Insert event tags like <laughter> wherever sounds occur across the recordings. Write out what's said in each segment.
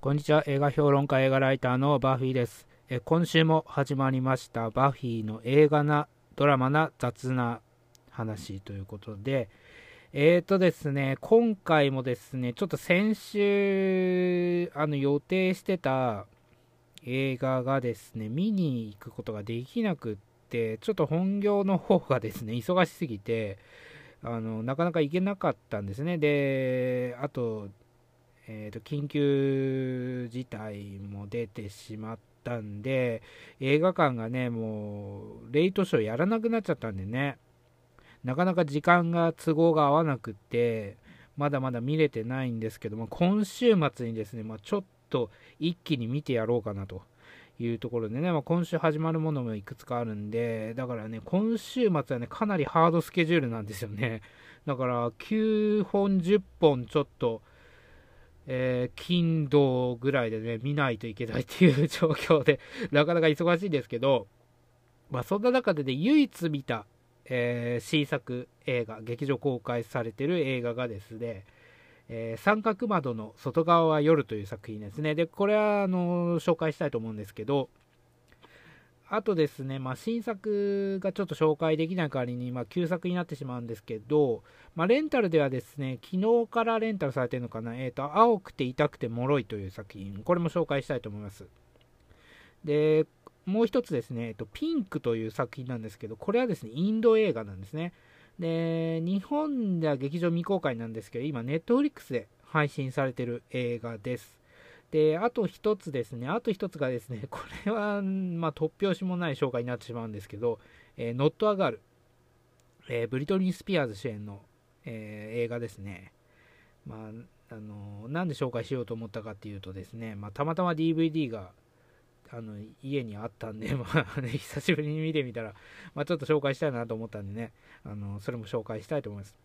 こんにちは。映画評論家、映画ライターのバフィーです。え今週も始まりましたバフィーの映画な、ドラマな、雑な話ということで、えーとですね、今回もですね、ちょっと先週、あの予定してた映画がですね、見に行くことができなくって、ちょっと本業の方がですね、忙しすぎて、あのなかなか行けなかったんですね。で、あと、えーと、緊急事態も出てしまったんで、映画館がね、もう、レイトショーやらなくなっちゃったんでね、なかなか時間が都合が合わなくって、まだまだ見れてないんですけども、今週末にですね、まあ、ちょっと一気に見てやろうかなというところでね、まあ、今週始まるものもいくつかあるんで、だからね、今週末はね、かなりハードスケジュールなんですよね。だから、9本、10本ちょっと、えー、金土ぐらいでね、見ないといけないっていう状況で、<laughs> なかなか忙しいんですけど、まあ、そんな中でね、唯一見た、えー、新作映画、劇場公開されてる映画がですね、えー、三角窓の外側は夜という作品ですね。で、これは、あの紹介したいと思うんですけど、あとですね、まあ、新作がちょっと紹介できない代わりに、まあ、旧作になってしまうんですけど、まあ、レンタルではですね、昨日からレンタルされてるのかな、えっ、ー、と、青くて痛くて脆いという作品、これも紹介したいと思います。で、もう一つですね、えっ、と、ピンクという作品なんですけど、これはですね、インド映画なんですね。で、日本では劇場未公開なんですけど、今、ネットフリックスで配信されてる映画です。で、あと一つですね、あと一つがですね、<laughs> これは、まあ、突拍子もない紹介になってしまうんですけど、えー、ノットアガール、えー、ブリトニー・スピアーズ主演の、えー、映画ですね。まあ、あのなんで紹介しようと思ったかっていうとですね、まあ、たまたま DVD があの家にあったんで、<laughs> まあね、久しぶりに見てみたら、まあ、ちょっと紹介したいなと思ったんでね、あのそれも紹介したいと思います。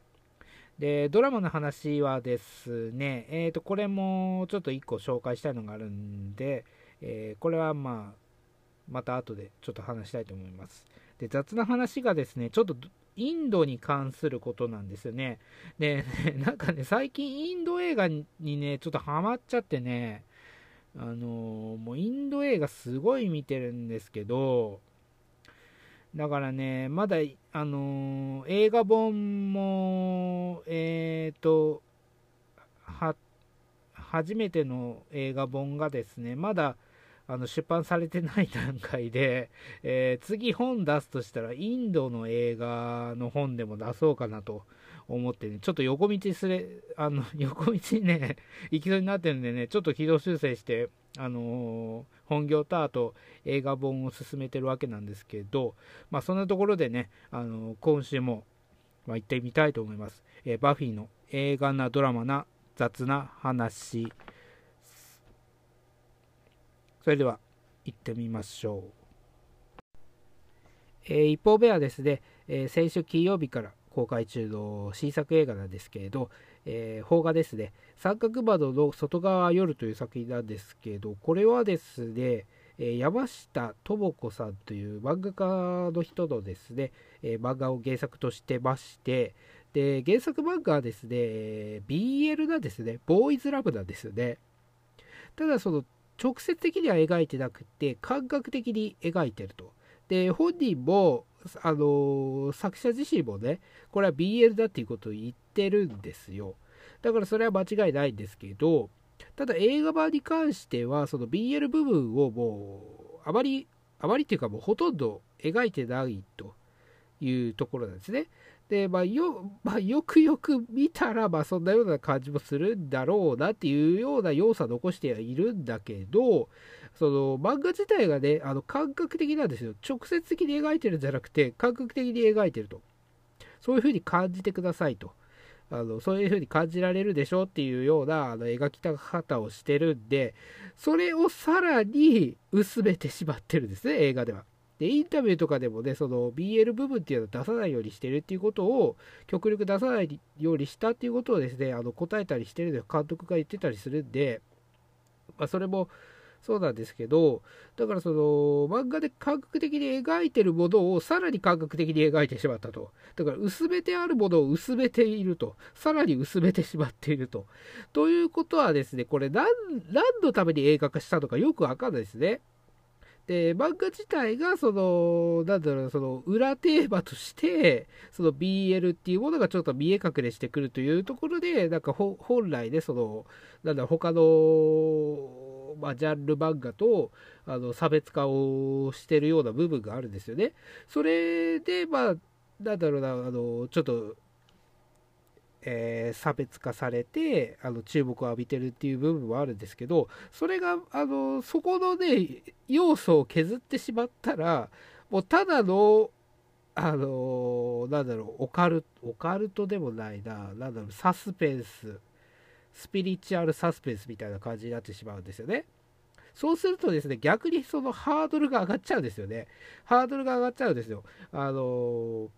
で、ドラマの話はですね、えー、と、これもちょっと1個紹介したいのがあるんで、えー、これはまあ、また後でちょっと話したいと思います。で、雑な話がですね、ちょっとインドに関することなんですよね。で、なんかね、最近インド映画にね、ちょっとハマっちゃってね、あのー、もうインド映画すごい見てるんですけど、だからね、まだ、あのー、映画本も、えっ、ー、と、は、初めての映画本がですね、まだ、あの出版されてない段階で、えー、次本出すとしたらインドの映画の本でも出そうかなと思ってね、ちょっと横道すれ、あの、<laughs> 横道にね、<laughs> 行きそうになってるんでね、ちょっと軌道修正して、あのー、本業とあと映画本を進めてるわけなんですけど、まあそんなところでね、あのー、今週も、まあ、行ってみたいと思います。えー、バフィーの映画なドラマな雑な話。それでは行ってみましょう。えー、一方目はですね、えー、先週金曜日から公開中の新作映画なんですけれど、えー、邦画ですね、三角窓の外側夜という作品なんですけど、これはですね、え山下智子さんという漫画家の人のですね、え漫画を原作としてまして、で、原作漫画はですね、BL なんですね、ボーイズラブなんですよね。ただ、その、直接的には描いてなくて、感覚的に描いてると。で、本人も、あの作者自身もね、これは BL だっていうことを言ってるんですよ。だからそれは間違いないんですけど、ただ映画版に関しては、その BL 部分をもう、あまり、あまりっていうかもうほとんど描いてないというところなんですね。で、まあ、よ、<laughs> まあ、よくよく見たら、まあ、そんなような感じもするんだろうなっていうような要素は残してはいるんだけど、その漫画自体がね、あの感覚的なんですよ。直接的に描いてるんじゃなくて、感覚的に描いてると。そういうふうに感じてくださいと。あのそういうふうに感じられるでしょっていうようなあの描き方をしてるんで、それをさらに薄めてしまってるんですね、映画では。で、インタビューとかでもね、その BL 部分っていうのを出さないようにしてるっていうことを、極力出さないようにしたっていうことをですね、あの答えたりしてるの監督が言ってたりするんで、まあ、それも、そうなんですけど、だからその漫画で感覚的に描いてるものをさらに感覚的に描いてしまったと。だから薄めてあるものを薄めていると。さらに薄めてしまっていると。ということはですね、これ何何のために映画化したのかよくわかんないですね。で、漫画自体が、その、なんだろう、その、裏テーマとして、その BL っていうものがちょっと見え隠れしてくるというところで、なんか本来ね、その、なんだろう、他の、まあ、ジャンル漫画と、あの、差別化をしてるような部分があるんですよね。それで、まあ、なんだろうな、あの、ちょっと、えー、差別化されてあの注目を浴びてるっていう部分はあるんですけどそれがあのそこのね要素を削ってしまったらもうただのあのなんだろうオカルオカルトでもないななんだろうサスペンススピリチュアルサスペンスみたいな感じになってしまうんですよね。そうするとですね、逆にそのハードルが上がっちゃうんですよね。ハードルが上がっちゃうんですよ。あの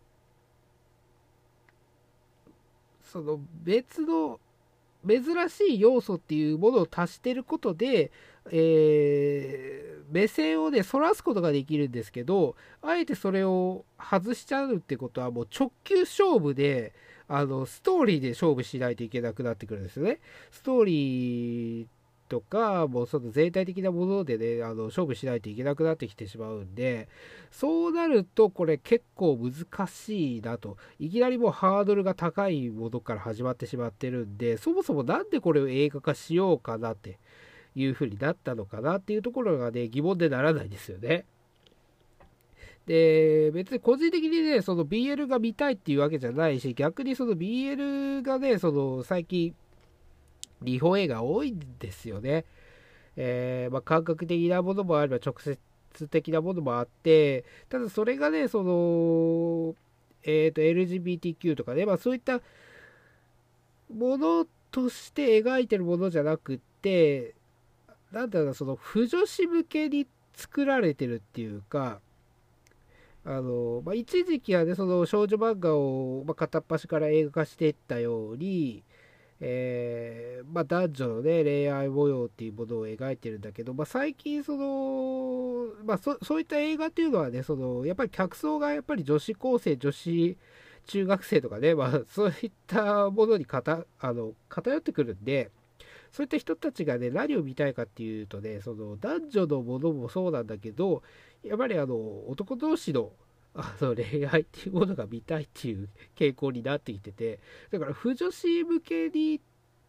その別の珍しい要素っていうものを足してることで、えー、目線をね、反らすことができるんですけど、あえてそれを外しちゃうってことはもう直球勝負で、あの、ストーリーで勝負しないといけなくなってくるんですよね。ストーリーとか、もうその全体的なものでね、あの勝負しないといけなくなってきてしまうんで、そうなるとこれ結構難しいなと。いきなりもうハードルが高いものから始まってしまってるんで、そもそも何でこれを映画化しようかなっていう風になったのかなっていうところがね、疑問でならないですよね。で、別に個人的にね、その BL が見たいっていうわけじゃないし、逆にその BL がね、その最近、日本映画多いんですよね。えー、まあ、感覚的なものもあれば直接的なものもあって、ただそれがね、その、えっ、ー、と、LGBTQ とかね、まあそういったものとして描いてるものじゃなくって、なんだろうなその、不女子向けに作られてるっていうか、あの、まあ、一時期はね、その少女漫画を、まあ、片っ端から映画化していったように、えー、まあ、男女の、ね、恋愛模様っていうものを描いてるんだけど、まあ、最近その、まあ、そういった映画っていうのはねそのやっぱり客層がやっぱり女子高生女子中学生とかね、まあ、そういったものにかたあの偏ってくるんでそういった人たちがね何を見たいかっていうとねその男女のものもそうなんだけどやっぱりあの男同士のあの恋愛っていうものが見たいっていう傾向になってきててだから不女子向けに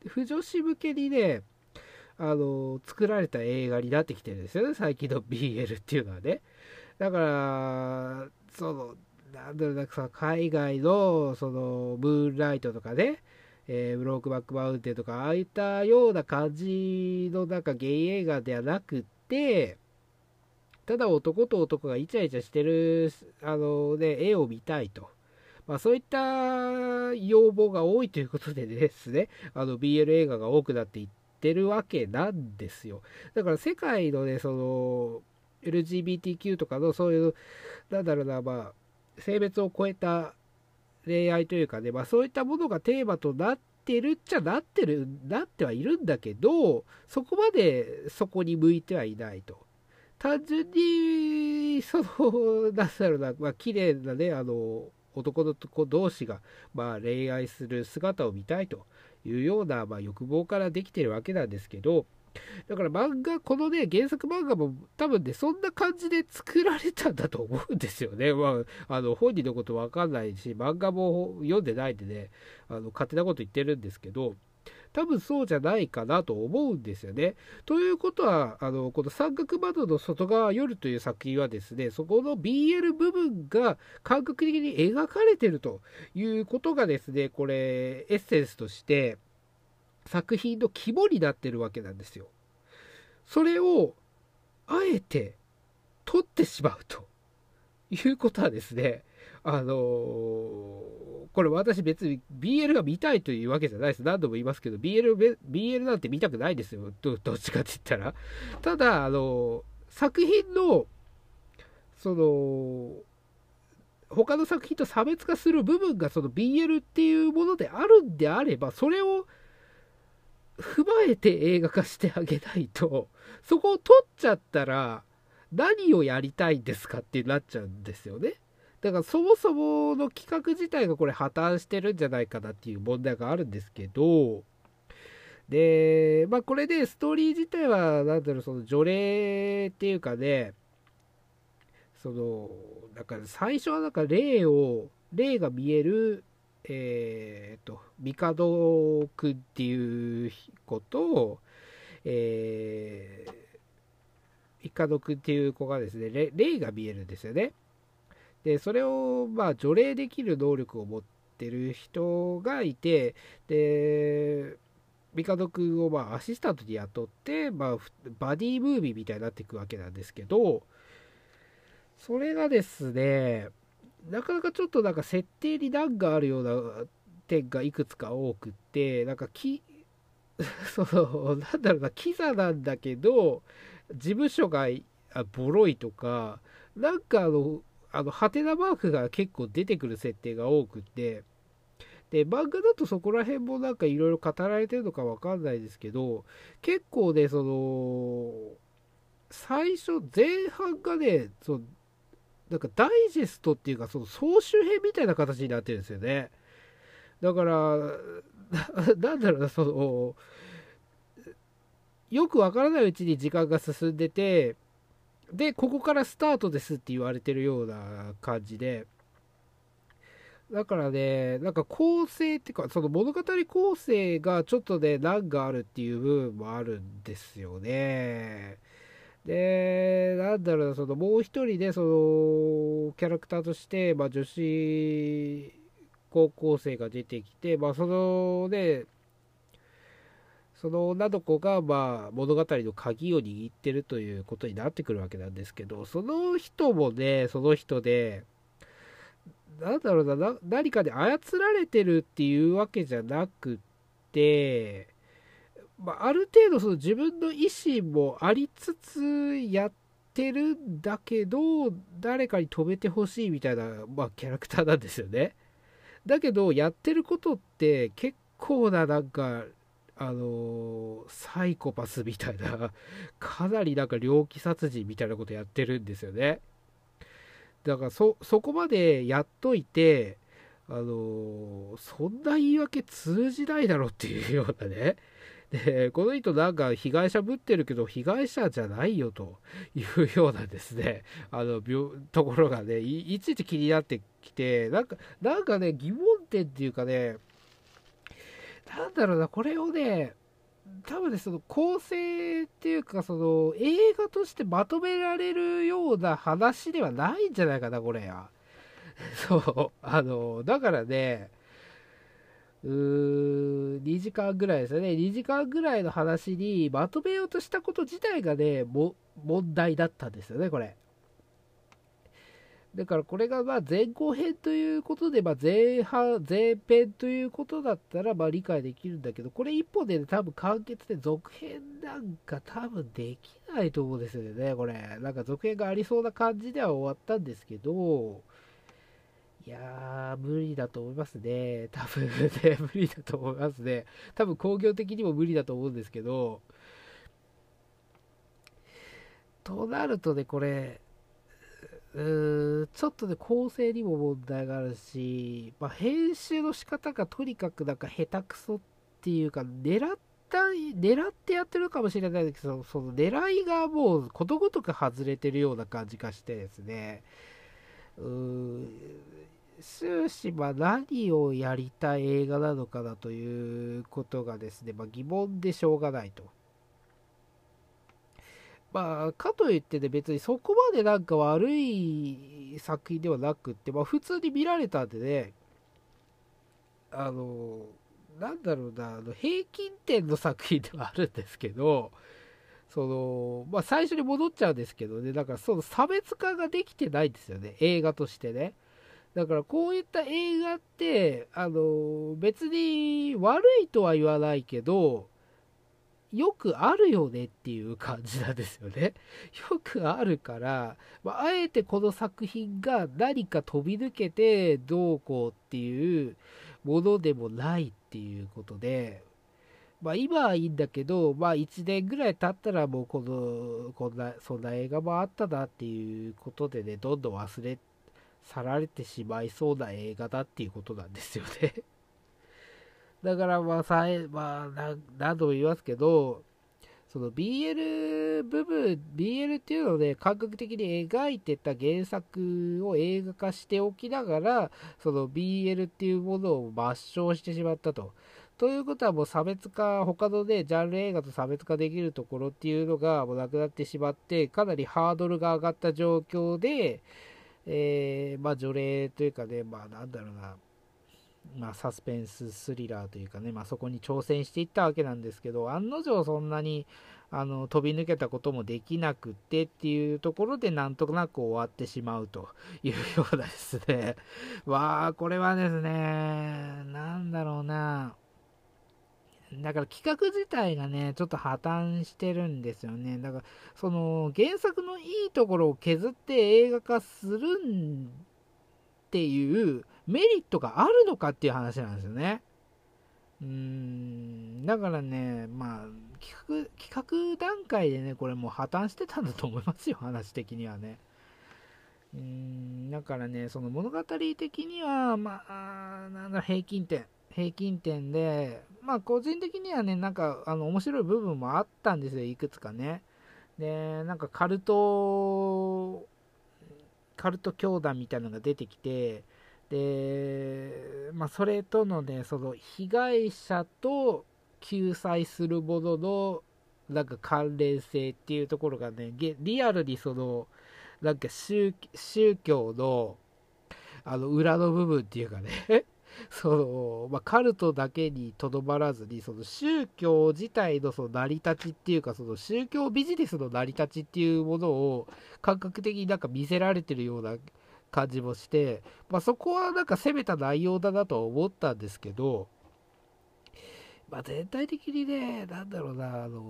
不女子向けにねあの作られた映画になってきてるんですよね最近の BL っていうのはね。だからそのなんだろうなさ海外のそのムーンライトとかねえー、ブロークバックマウンテンとかああいったような感じのなんかゲイ映画ではなくってただ男と男がイチャイチャしてる、あのね、絵を見たいと。まあそういった要望が多いということでですね、<laughs> あの BL 映画が多くなっていってるわけなんですよ。だから世界のね、その LGBTQ とかのそういう、なんだろうな、まあ、性別を超えた恋愛というかね、まあそういったものがテーマとなってるっちゃなってる、なってはいるんだけど、そこまでそこに向いてはいないと。単純に、その、なんだろうな、まあ、綺麗なね、あの、男の子同士が、まあ、恋愛する姿を見たいというような、まあ、欲望からできてるわけなんですけど、だから漫画、このね、原作漫画も多分ね、そんな感じで作られたんだと思うんですよね。<laughs> まあ、あの、本人のことわかんないし、漫画も読んでないでね、あの、勝手なこと言ってるんですけど、多分そうじゃないかなと思うんですよね。ということは、あの、この三角窓の外側夜という作品はですね、そこの BL 部分が感覚的に描かれてるということがですね、これ、エッセンスとして作品の肝になってるわけなんですよ。それを、あえて取ってしまうということはですね、あのーこれ私別に BL が見たいというわけじゃないです。何度も言いますけど、BL, BL なんて見たくないですよ。どどっちかって言ったら。ただ、あの、作品の、その、他の作品と差別化する部分がその BL っていうものであるんであれば、それを踏まえて映画化してあげないと、そこを取っちゃったら、何をやりたいんですかってなっちゃうんですよね。だからそもそもの企画自体がこれ破綻してるんじゃないかなっていう問題があるんですけど、で、まあこれでストーリー自体は、なんだろう、その除霊っていうかね、その、だか最初はなんか霊を、霊が見える、えー、と、帝くんっていうことを、えー、帝くんっていう子がですね、霊が見えるんですよね。で、それを、まあ、除霊できる能力を持ってる人がいて、で、帝くんをまあアシスタントに雇って、まあ、バディムービーみたいになっていくわけなんですけど、それがですね、なかなかちょっとなんか設定に難があるような点がいくつか多くって、なんかき、<laughs> その、なんだろうな、キザなんだけど、事務所があボロいとか、なんかあの、あの、ハテナマークが結構出てくる設定が多くて、で、漫画だとそこら辺もなんかいろいろ語られてるのかわかんないですけど、結構ね、その、最初、前半がね、そのなんかダイジェストっていうか、その総集編みたいな形になってるんですよね。だから、<laughs> なんだろうな、その、よくわからないうちに時間が進んでて、で、ここからスタートですって言われてるような感じで、だからね、なんか構成っていうか、その物語構成がちょっとね、難があるっていう部分もあるんですよね。で、なんだろうな、そのもう一人で、その、キャラクターとして、まあ、女子高校生が出てきて、まあ、そのね、その女の子が、まあ、物語の鍵を握ってるということになってくるわけなんですけど、その人もね、その人で、なんだろうな、何かで操られてるっていうわけじゃなくて、まあ、ある程度その自分の意思もありつつやってるんだけど、誰かに止めてほしいみたいな、まあ、キャラクターなんですよね。だけど、やってることって結構ななんか、あの、サイコパスみたいな、<laughs> かなりなんか猟奇殺人みたいなことやってるんですよね。だからそ、そこまでやっといて、あの、そんな言い訳通じないだろっていうようなね、で、この人なんか被害者ぶってるけど、被害者じゃないよというようなですね、あの、ところがねい、いちいち気になってきて、なんか、なんかね、疑問点っていうかね、なんだろうな、これをね、多分ね、その構成っていうか、その映画としてまとめられるような話ではないんじゃないかな、これや。<laughs> そう、あの、だからね、うー2時間ぐらいですよね。2時間ぐらいの話にまとめようとしたこと自体がね、も、問題だったんですよね、これ。だからこれがまあ前後編ということで、まあ、前半、前編ということだったらまあ理解できるんだけど、これ一本で、ね、多分完結で続編なんか多分できないと思うんですよね、これ。なんか続編がありそうな感じでは終わったんですけど、いやー、無理だと思いますね。多分ね、無理だと思いますね。多分工業的にも無理だと思うんですけど、となるとね、これ、うーちょっとね、構成にも問題があるし、まあ、編集の仕方がとにかくなんか下手くそっていうか、狙った、狙ってやってるかもしれないですけど、その狙いがもうことごとく外れてるような感じがしてですね、うー終始、ま何をやりたい映画なのかなということがですね、まあ、疑問でしょうがないと。まあ、かといってね、別にそこまでなんか悪い作品ではなくって、まあ、普通に見られたんでね、あの、なんだろうな、あの平均点の作品ではあるんですけど、その、まあ、最初に戻っちゃうんですけどね、だからその差別化ができてないんですよね、映画としてね。だからこういった映画って、あの、別に悪いとは言わないけど、よくあるよねっていう感じなんですよね。<laughs> よくあるから、まあ、あえてこの作品が何か飛び抜けてどうこうっていうものでもないっていうことで、まあ、今はいいんだけど、まあ、1年ぐらい経ったらもうこのこんなそんな映画もあったなっていうことでねどんどん忘れ去られてしまいそうな映画だっていうことなんですよねだからまあさえ、まあ、何度も言いますけどその BL 部分 BL っていうので感覚的に描いてた原作を映画化しておきながらその BL っていうものを抹消してしまったと。ということはもう差別化、他のね、ジャンル映画と差別化できるところっていうのがもうなくなってしまって、かなりハードルが上がった状況で、えー、まあ除霊というかね、まあなんだろうな、まあ、サスペンススリラーというかね、まあ、そこに挑戦していったわけなんですけど、案の定そんなにあの飛び抜けたこともできなくってっていうところでなんとなく終わってしまうというようですね。<laughs> わあ、これはですね、なんだろうな。だから企画自体がね、ちょっと破綻してるんですよね。だから、その原作のいいところを削って映画化するっていうメリットがあるのかっていう話なんですよね。うーん、だからね、まあ、企画、企画段階でね、これもう破綻してたんだと思いますよ、話的にはね。うーん、だからね、その物語的には、まあ、なんだ、平均点。平均点で、まあ、個人的にはね、なんか、あの、面白い部分もあったんですよ、いくつかね。で、なんかカルト、カルト教団みたいなのが出てきて、で、まあ、それとのね、その被害者と救済するものの、なんか関連性っていうところがね、リアルにその、なんか宗教の、あの、裏の部分っていうかね <laughs> その、まあ、カルトだけにとどまらずに、その宗教自体のその成り立ちっていうか、その宗教ビジネスの成り立ちっていうものを感覚的になんか見せられてるような感じもして、まあ、そこはなんか攻めた内容だなと思ったんですけど、まあ、全体的にね、なんだろうな、あの、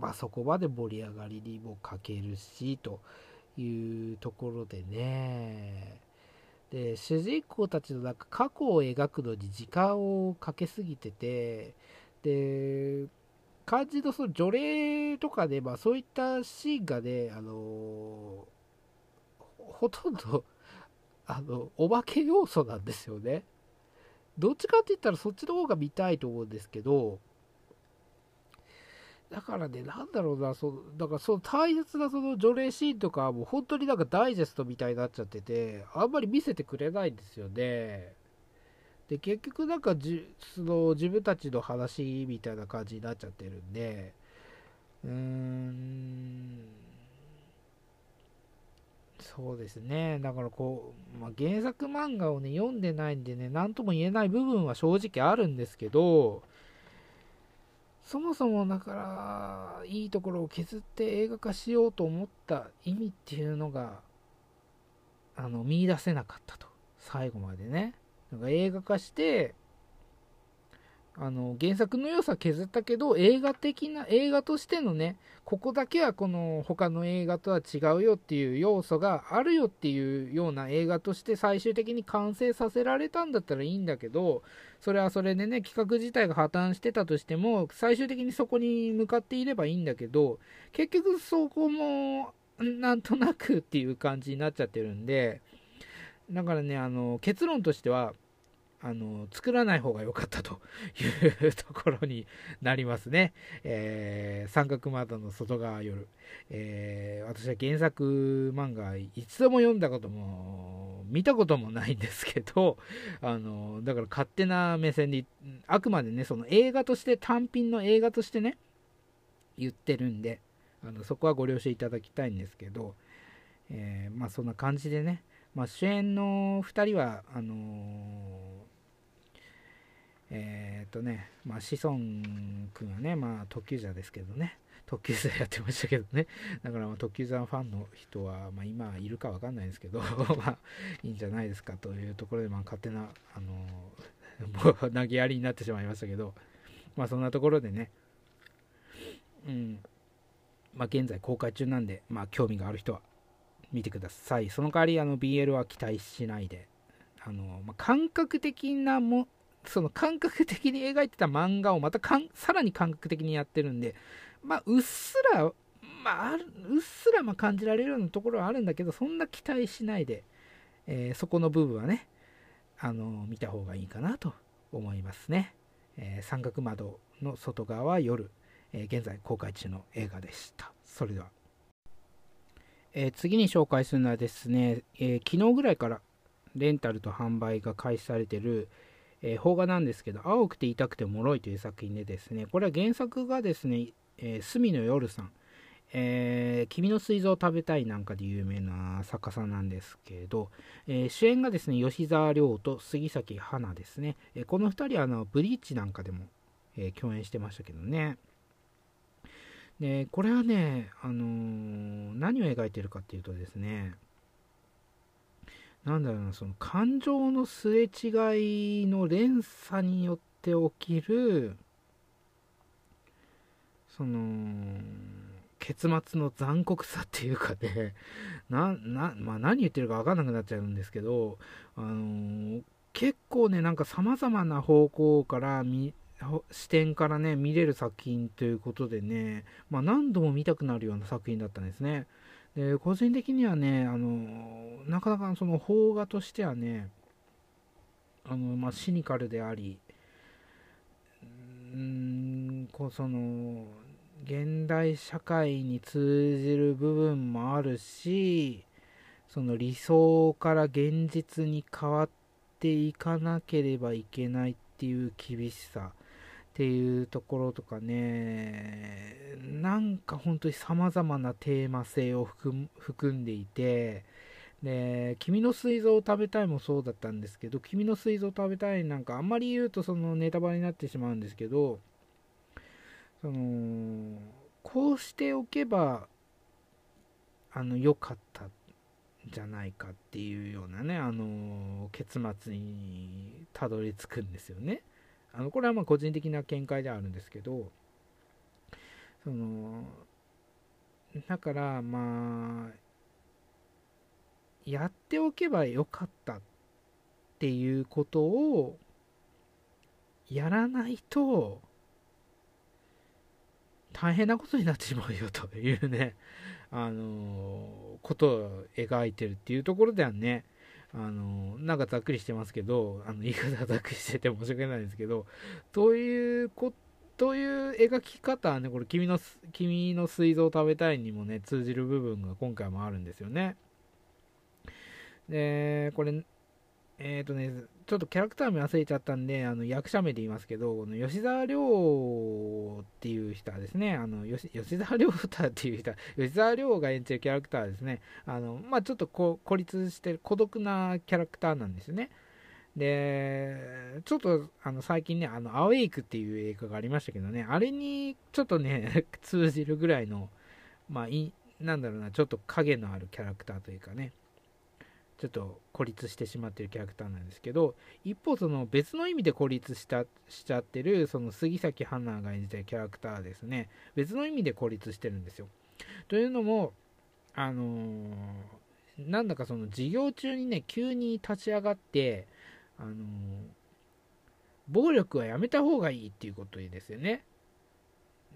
まあ、そこまで盛り上がりにも欠けるし、というところでね、で、主人公たちのなんか過去を描くのに時間をかけすぎてて、で、漢字のその除霊とかで、まあそういったシーンがね、あのほとんど、あの、お化け要素なんですよね。どっちかって言ったらそっちの方が見たいと思うんですけど、だからね、なんだろうな、そだからその大切なその除霊シーンとかも本当になんかダイジェストみたいになっちゃってて、あんまり見せてくれないんですよね。で、結局なんかじその自分たちの話みたいな感じになっちゃってるんで、うーん、そうですね。だからこう、まあ、原作漫画をね、読んでないんでね、なんとも言えない部分は正直あるんですけど、そもそもだから、いいところを削って映画化しようと思った意味っていうのが、あの、見出せなかったと。最後までね。なんか映画化して、あの原作の良さ削ったけど映画的な映画としてのねここだけはこの他の映画とは違うよっていう要素があるよっていうような映画として最終的に完成させられたんだったらいいんだけどそれはそれでね企画自体が破綻してたとしても最終的にそこに向かっていればいいんだけど結局そこもなんとなくっていう感じになっちゃってるんでだからねあの結論としてはあの作らない方が良かったというところになりますね。えー、三角窓の外側夜、えー、私は原作漫画一度も読んだことも見たこともないんですけど <laughs> あのだから勝手な目線であくまでねその映画として単品の映画としてね言ってるんであのそこはご了承いただきたいんですけど、えー、まあそんな感じでねまあ、主演の2人はあのー、えっ、とね、まあ、志尊君はね、まあ、特急者ですけどね、特急座やってましたけどね、だからまあ特急座ファンの人は、まあ、今いるかわかんないですけど、<laughs> まあ、いいんじゃないですかというところで、まあ、勝手な、あのもう <laughs> 投げやりになってしまいましたけど、まあ、そんなところでね、うん、まあ、現在公開中なんで、まあ、興味がある人は見てください。その代わり、あの、BL は期待しないで、あの、まあ、感覚的なもその感覚的に描いてた漫画をまたかんさらに感覚的にやってるんで、まあ、うっすら、まあ、うっすらま感じられるようなところはあるんだけど、そんな期待しないで、えー、そこの部分はね、あの見た方がいいかなと思いますね。えー、三角窓の外側は夜、えー、現在公開中の映画でした。それでは。え、次に紹介するのはですね、え昨日ぐらいからレンタルと販売が開始されてる、え邦画なんですけど、青くて痛くて脆いという作品でですね、これは原作がですね、えー、隅野夜さん、えー、君の水蔵を食べたいなんかで有名な作家さんなんですけど、えー、主演がですね、吉沢亮と杉咲花ですね。えー、この2人はあのブリーチなんかでも、え共演してましたけどね。で、これはね、あの何を描いてるかっていうとですね、なんだろうな、その感情のすれ違いの連鎖によって起きる、その、結末の残酷さっていうかね、<laughs> な、な、まあ何言ってるか分かんなくなっちゃうんですけど、あのー、結構ね、なんか様々な方向から見、視点からね、見れる作品ということでね、まあ何度も見たくなるような作品だったんですね。で、個人的にはね、あの、なかなかその邦画としてはね、あの、まあシニカルであり、うん、こうその、現代社会に通じる部分もあるしその理想から現実に変わっていかなければいけないっていう厳しさ。っていうところとかねなんか本当に様々なテーマ性を含んでいてで、君の水蔵を食べたいもそうだったんですけど、君の水蔵を食べたいなんかあんまり言うとそのネタバレになってしまうんですけど、そのこうしておけばあの良かったんじゃないかっていうようなねあの結末にたどり着くんですよね。あのこれはまあ個人的な見解ではあるんですけどそのだからまあやっておけばよかったっていうことをやらないと大変なことになってしまうよというね、あのことを描いてるっていうところではね、あのなんかざっくりしてますけど、あの言い方がざっくりしてて申し訳ないんですけど、というこという描き方はね、これ君の、君の水蔵を食べたいにもね、通じる部分が今回もあるんですよね。で、これ、えっ、ー、とね、ちょっとキャラクター名忘れちゃったんで、あの役者名で言いますけど、この吉沢亮っていう人はですね、あの吉沢亮太っていう人は、<laughs> 吉沢亮が演じるキャラクターはですね、あのまあ、ちょっとこ孤立してる孤独なキャラクターなんですよね。で、ちょっとあの最近ね、あのアウェイクっていう映画がありましたけどね、あれにちょっとね、<laughs> 通じるぐらいの、まあい、なんだろうな、ちょっと影のあるキャラクターというかね、ちょっと孤立してしまってるキャラクターなんですけど一方その別の意味で孤立したしちゃってるその杉咲花が演じてるキャラクターですね。別の意味で孤立してるんですよ。というのもあのー、なんだかその授業中にね急に立ち上がってあのー、暴力はやめた方がいいっていうことですよね。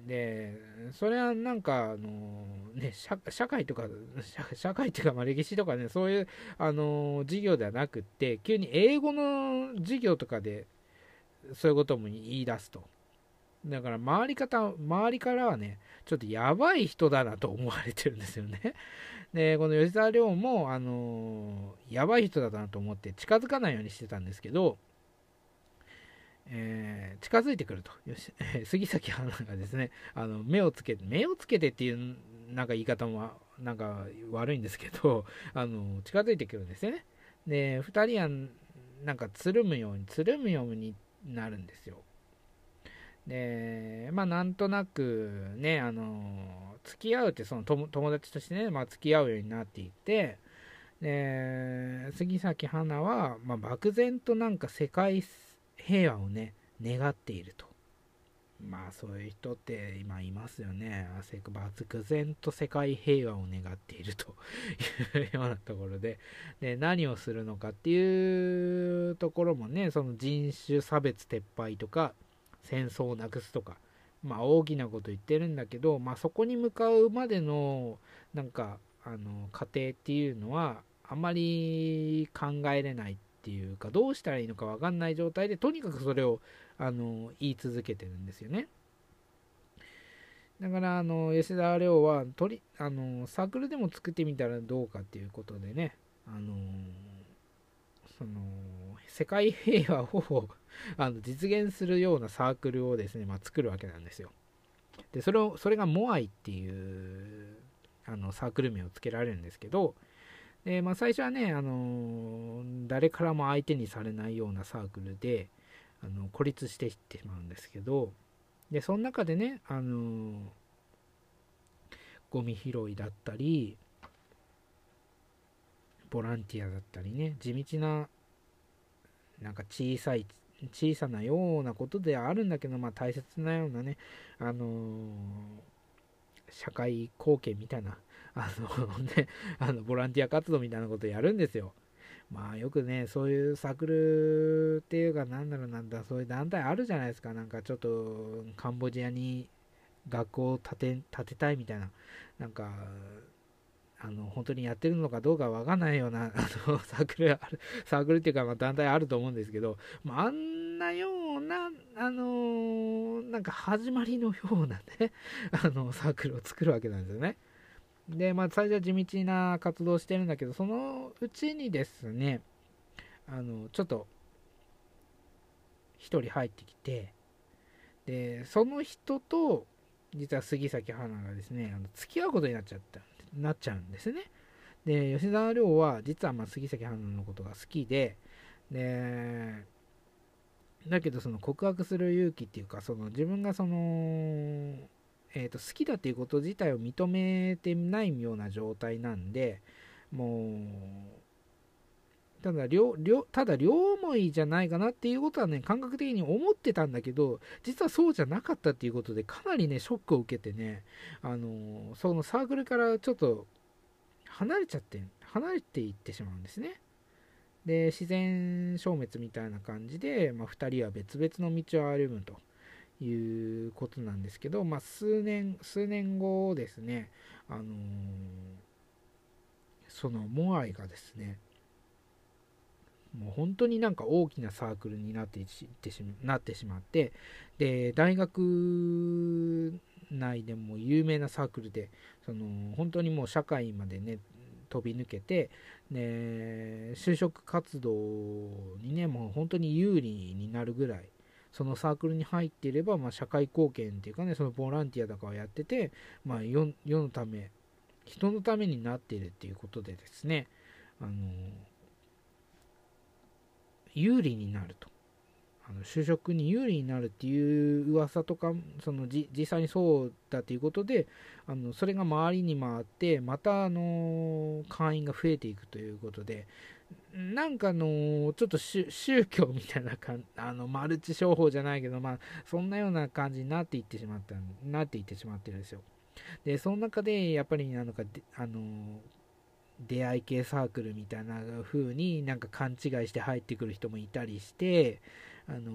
で、それはなんか、あのね、社会とか社、会っていうか、まあ、歴史とかね、そういう、あの授業ではなくって、急に英語の授業とかで、そういうことも言い出すと。だから、周り方、周りからはね、ちょっとやばい人だなと思われてるんですよね。で、この吉沢亮も、あのやばい人だなと思って近づかないようにしてたんですけど、えー、近づいてくると。よし、え、杉咲花がですね、あの、目をつけて、目をつけてっていう、なんか言い方も、なんか悪いんですけど、あの、近づいてくるんですよね。で、二人は、なんかつるむように、つるむようになるんですよ。で、まあ、なんとなく、ね、あの、付き合うって、その友達としてね、まあ、付き合うようになっていって、で、杉咲花は、まあ、漠然となんか世界平和をね、願っていると。まあそういう人って今いますよね。漠然と世界平和を願っていると。<laughs> いうようなところで。で、何をするのかっていうところもね、その人種差別撤廃とか、戦争をなくすとか、まあ大きなこと言ってるんだけど、まあそこに向かうまでの、なんか、あの、過程っていうのは、あまり考えれないっていうか、どうしたらいいのか分かんない状態で、とにかくそれをあの言い続けてるんですよね。だからあの吉田亮はとりあのサークルでも作ってみたらどうかっていうことでね、あのその世界平和を <laughs> あの実現するようなサークルをですね、まあ、作るわけなんですよ。でそれをそれがモアイっていうあのサークル名を付けられるんですけど、でまあ、最初はね、あの誰からも相手にされないようなサークルで、あの孤立していってしまうんですけどでその中でねあのゴミ拾いだったりボランティアだったりね地道ななんか小さい小さなようなことではあるんだけど、まあ、大切なようなね、あのー、社会貢献みたいな、あのね、<laughs> あのボランティア活動みたいなことやるんですよ。まあよくね、そういうサークルっていうか、なんだろうなんだ、そういう団体あるじゃないですか。なんかちょっとカンボジアに学校を建て建てたいみたいな、なんか、あの本当にやってるのかどうかわかんないような <laughs> あのサークルある、サークルっていうか、まあ、団体あると思うんですけど、まあ、あんなような、あのー、なんか始まりのようなね、あのサークルを作るわけなんですよね。で、まあ、最初は地道な活動をしてるんだけど、そのうちにですね、あの、ちょっと、一人入ってきて、で、その人と、実は杉咲花がですね、あの付き合うことになっちゃった、なっちゃうんですね。で、吉沢亮は、実はまあ杉咲花のことが好きで、で、だけどその告白する勇気っていうか、その自分がその、えーと、好きだっていうこと自体を認めてないような状態なんでもうただ両両ただ両思いじゃないかなっていうことはね感覚的に思ってたんだけど実はそうじゃなかったっていうことでかなりねショックを受けてねあのそのサークルからちょっと離れちゃって離れていってしまうんですね。で自然消滅みたいな感じで、まあ、2人は別々の道を歩むと。いうことなんですけど、まあ、数年、数年後ですね、あのー、そのモアイがですね、もう本当になんか大きなサークルになってってしなってしまって、で、大学内でも有名なサークルで、その本当にもう社会までね、飛び抜けて、で、就職活動にね、もう本当に有利になるぐらい、そのサークルに入っていれば、まあ、社会貢献っていうかね、そのボランティアとかをやってて、まあ世、世のため、人のためになっているっていうことでですね、あの有利になると。あの就職に有利になるっていう噂とか、そのじ実際にそうだということで、あのそれが周りに回って、またあの会員が増えていくということで、なんかの、ちょっと宗教みたいな感あの、マルチ商法じゃないけど、まあ、そんなような感じになっていってしまった、なっていってしまってるんですよ。で、その中で、やっぱり、なんか、あの、出会い系サークルみたいな風になんか勘違いして入ってくる人もいたりして、あの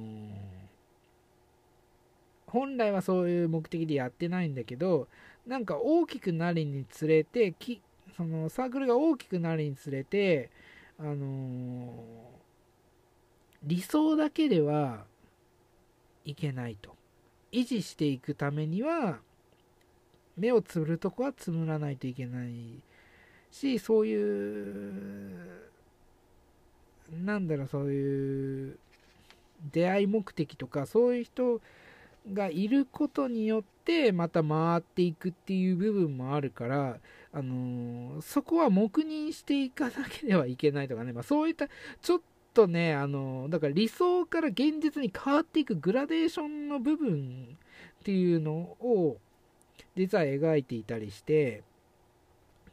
本来はそういう目的でやってないんだけど、なんか大きくなるにつれて、きそのサークルが大きくなるにつれて、あのー、理想だけではいけないと。維持していくためには、目をつぶるとこはつむらないといけないし、そういう、なんだろう、そういう、出会い目的とか、そういう人がいることによって、また回っていくっていう部分もあるから、あのー、そこは黙認していかなければいけないとかね、まあ、そういったちょっとね、あのー、だから理想から現実に変わっていくグラデーションの部分っていうのを実は描いていたりして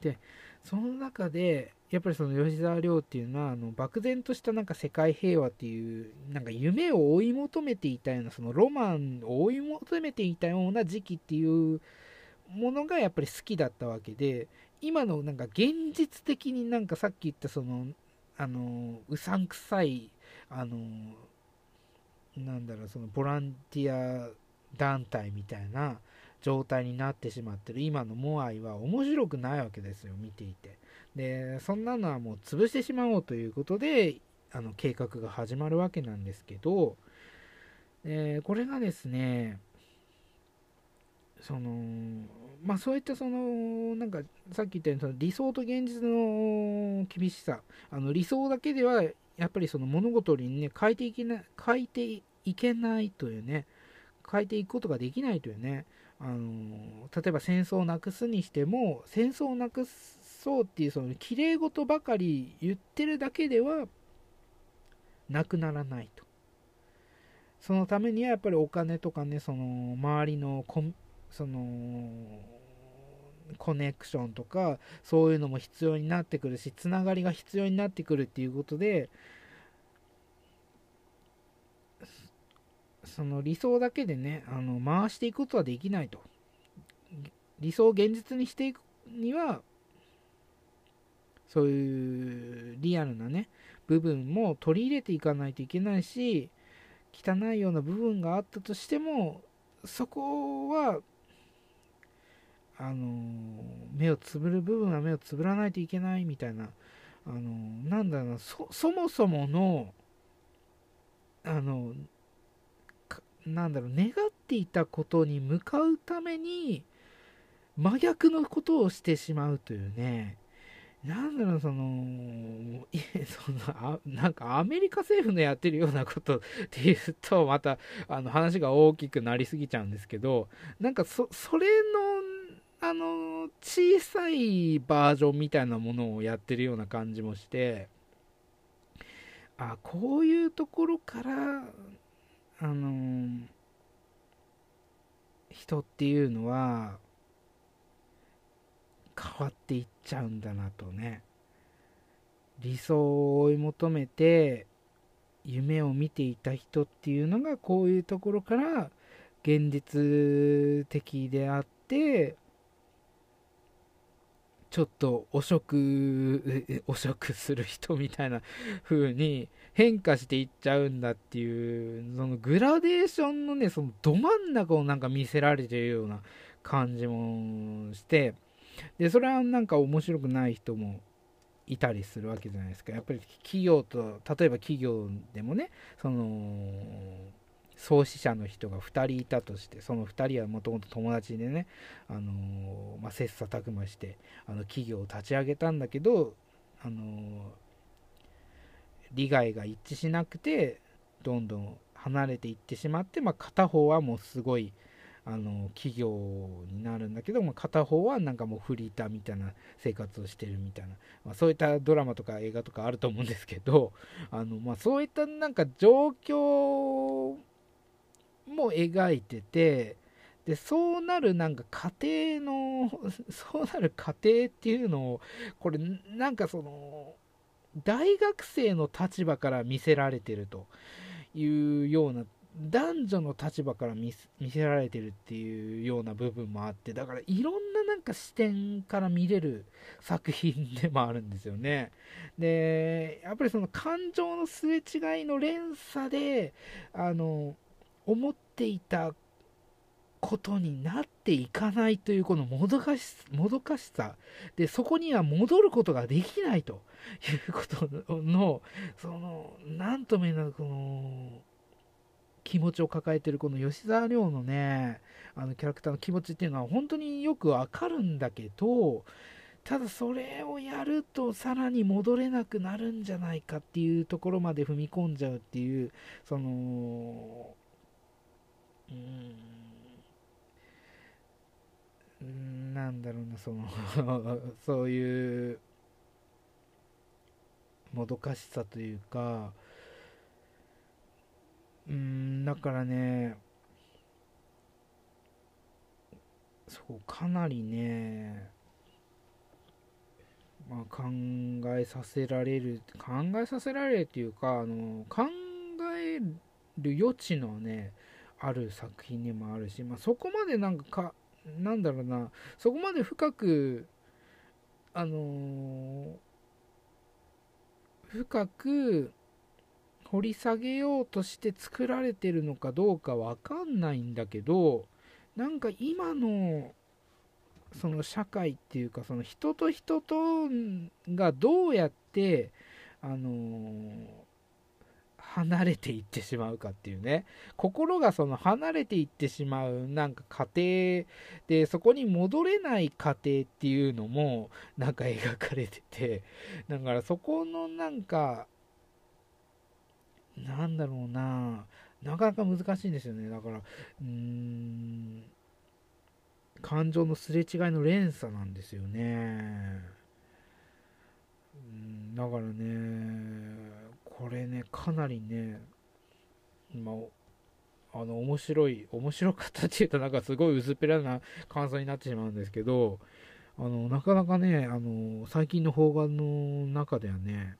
でその中でやっぱりその吉沢亮っていうのはあの漠然としたなんか世界平和っていうなんか夢を追い求めていたようなそのロマンを追い求めていたような時期っていうものがやっぱり好きだったわけで今のなんか現実的になんかさっき言ったそのあのうさんくさいあのなんだろうそのボランティア団体みたいな状態になってしまってる今のモアイは面白くないわけですよ見ていて。でそんなのはもう潰してしまおうということであの計画が始まるわけなんですけど、えー、これがですねそのまあそういったそのなんかさっき言ったようにその理想と現実の厳しさあの理想だけではやっぱりその物事にね変えていけない変えていけないというね変えていくことができないというねあの例えば戦争をなくすにしても戦争をなくそうっていうその綺麗事ばかり言ってるだけではなくならないと。そのためにはやっぱりお金とかねその周りのコそのコネクションとかそういうのも必要になってくるしつながりが必要になってくるっていうことでその理想だけでねあの回していくことはできないと。理想を現実にしていくにはそういうリアルなね部分も取り入れていかないといけないし汚いような部分があったとしてもそこはあの目をつぶる部分は目をつぶらないといけないみたいなあのなんだろうなそもそものあのなんだろう願っていたことに向かうために真逆のことをしてしまうというね。なんだろう、そのい、そのあなんかアメリカ政府のやってるようなこと <laughs> っていうと、またあの話が大きくなりすぎちゃうんですけど、なんかそそれの、あの、小さいバージョンみたいなものをやってるような感じもして、あ、こういうところから、あの、人っていうのは、変わっていっちゃうんだなとね。理想を追い求めて夢を見ていた人っていうのがこういうところから現実的であってちょっと汚職 <laughs> 汚職する人みたいな風に変化していっちゃうんだっていうそのグラデーションのねそのど真ん中をなんか見せられてるような感じもしてで、それはなんか面白くない人もいたりするわけじゃないですか。やっぱり企業と、例えば企業でもね、その、創始者の人が2人いたとして、その2人はもともと友達でね、あのまあ、切磋琢磨して、あの企業を立ち上げたんだけど、あの利害が一致しなくて、どんどん離れていってしまって、まあ、片方はもうすごい、あの企業になるんだけども片方はなんかもうフリーターみたいな生活をしてるみたいな、まあ、そういったドラマとか映画とかあると思うんですけどあの、まあ、そういったなんか状況も描いててでそうなるなんか家庭の <laughs> そうなる家庭っていうのをこれなんかその大学生の立場から見せられてるというような男女の立場から見せられてるっていうような部分もあってだからいろんななんか視点から見れる作品でもあるんですよね。でやっぱりその感情のすれ違いの連鎖であの思っていたことになっていかないというこのもどかしもどかしさ。でそこには戻ることができないということの <laughs> その何とも言えないこの気持ちを抱えてるこの吉沢亮のねあのキャラクターの気持ちっていうのは本当によくわかるんだけどただそれをやるとさらに戻れなくなるんじゃないかっていうところまで踏み込んじゃうっていうそのうん。なんだろうなその <laughs> そういうもどかしさというかうんだからねそうかなりねまあ、考えさせられる考えさせられるっていうかあの考える余地のねある作品にもあるし、まあ、そこまでなんかかなんだろうなそこまで深くあのー、深く掘り下げようとして作られてるのかどうかわかんないんだけどなんか今のその社会っていうかその人と人とがどうやってあのー、離れていってしまうかっていうね。心がその離れていってしまうなんか家庭でそこに戻れない家庭っていうのもなんか描かれてて。だからそこのなんかなんだろうな。なかなか難しいんですよね。だからうーん感情のすれ違いの連鎖なんですよね。うんだからねこれねかなりねまああの面白い面白かったっていうとなんかすごい薄っぺらな感想になってしまうんですけどあのなかなかねあの最近の邦画の中ではね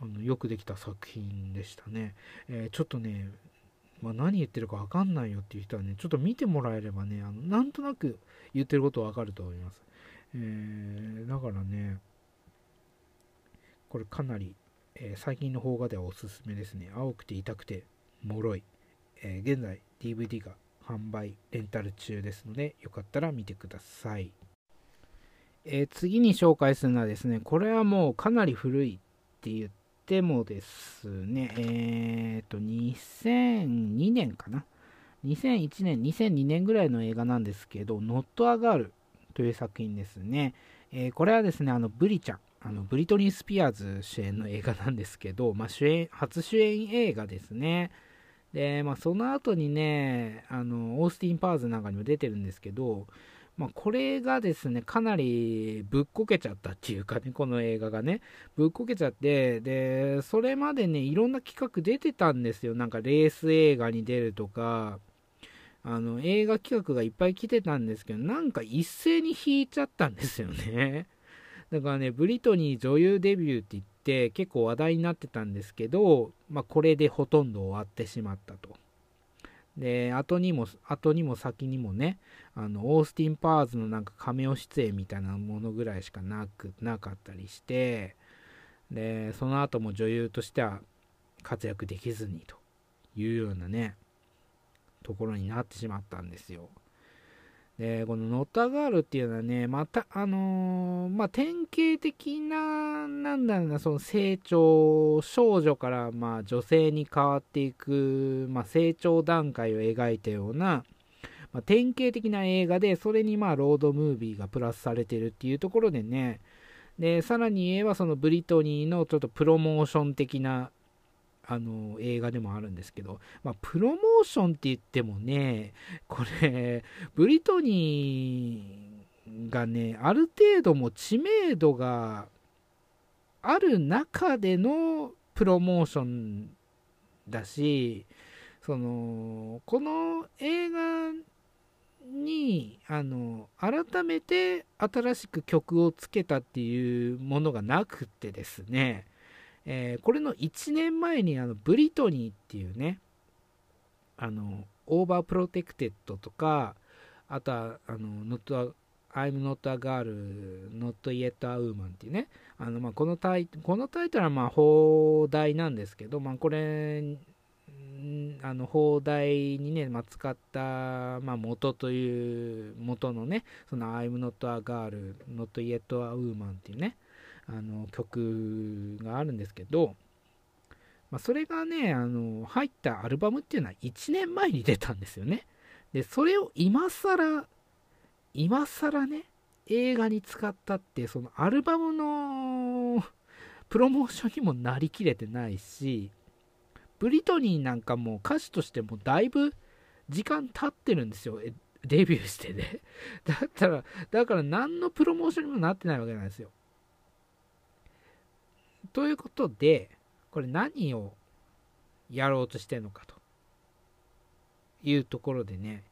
あのよくできた作品でしたね、えー、ちょっとね、まあ、何言ってるか分かんないよっていう人はねちょっと見てもらえればねあのなんとなく言ってること分かると思います、えー、だからねこれかなり、えー、最近の邦画ではおすすめですね青くて痛くて脆い、え現在 DVD が販売レンタル中ですのでよかったら見てくださいえー、次に紹介するのはですね、これはもうかなり古いって言ってもですね、えっ、ー、と、2002年かな。2001年、2002年ぐらいの映画なんですけど、ノットアガールという作品ですね。えー、これはですね、あの、ブリちゃん、あのブリトニー・スピアーズ主演の映画なんですけど、まあ、主演、初主演映画ですね。で、まあ、その後にね、あの、オースティン・パーズなんかにも出てるんですけど、まあ、これがですね、かなりぶっこけちゃったっていうかね、この映画がね、ぶっこけちゃって、で、それまでね、いろんな企画出てたんですよ。なんかレース映画に出るとか、あの、映画企画がいっぱい来てたんですけど、なんか一斉に引いちゃったんですよね。だからね、ブリトニー女優デビューって言って結構話題になってたんですけど、まあ、これでほとんど終わってしまったと。で、後にも、後にも先にもね、あの、オースティン・パーズのなんかカメオ出演みたいなものぐらいしかなく、なかったりして、で、その後も女優としては活躍できずにというようなね、ところになってしまったんですよ。で、このノッタガールっていうのはね、また、あのー、まあ、典型的な、なんだろうな、その成長、少女から、まあ、女性に変わっていく、まあ、成長段階を描いたような、まあ、典型的な映画で、それに、まあ、ロードムービーがプラスされてるっていうところでね、で、さらに言えば、そのブリトニーのちょっとプロモーション的な、あの映画でもあるんですけど、まあ、プロモーションって言ってもね、これ、ブリトニーがね、ある程度も知名度がある中でのプロモーションだし、その、この映画に、あの、改めて新しく曲をつけたっていうものがなくてですね、えー、これの1年前にあのブリトニーっていうね、あの、 Overprotected とか、あとは、あの、not a, I'm not a girl, not yet a woman っていうね、あの、まあ、このタイこのタイトルはまあ、邦題なんですけど、まあ、これ、あの放題にね、まあ、使った、まあ、元という元のねその I'm not a girl not yet a woman っていうね。あの曲があるんですけど、まあ、それがねあの入ったアルバムっていうのは1年前に出たんですよね。でそれを今更今更ね映画に使ったってそのアルバムのプロモーションにもなりきれてないしブリトニーなんかも歌手としてもだいぶ時間経ってるんですよデビューしてね。だったらだから何のプロモーションにもなってないわけなんですよ。ということで、これ何をやろうとしてるのかというところでね、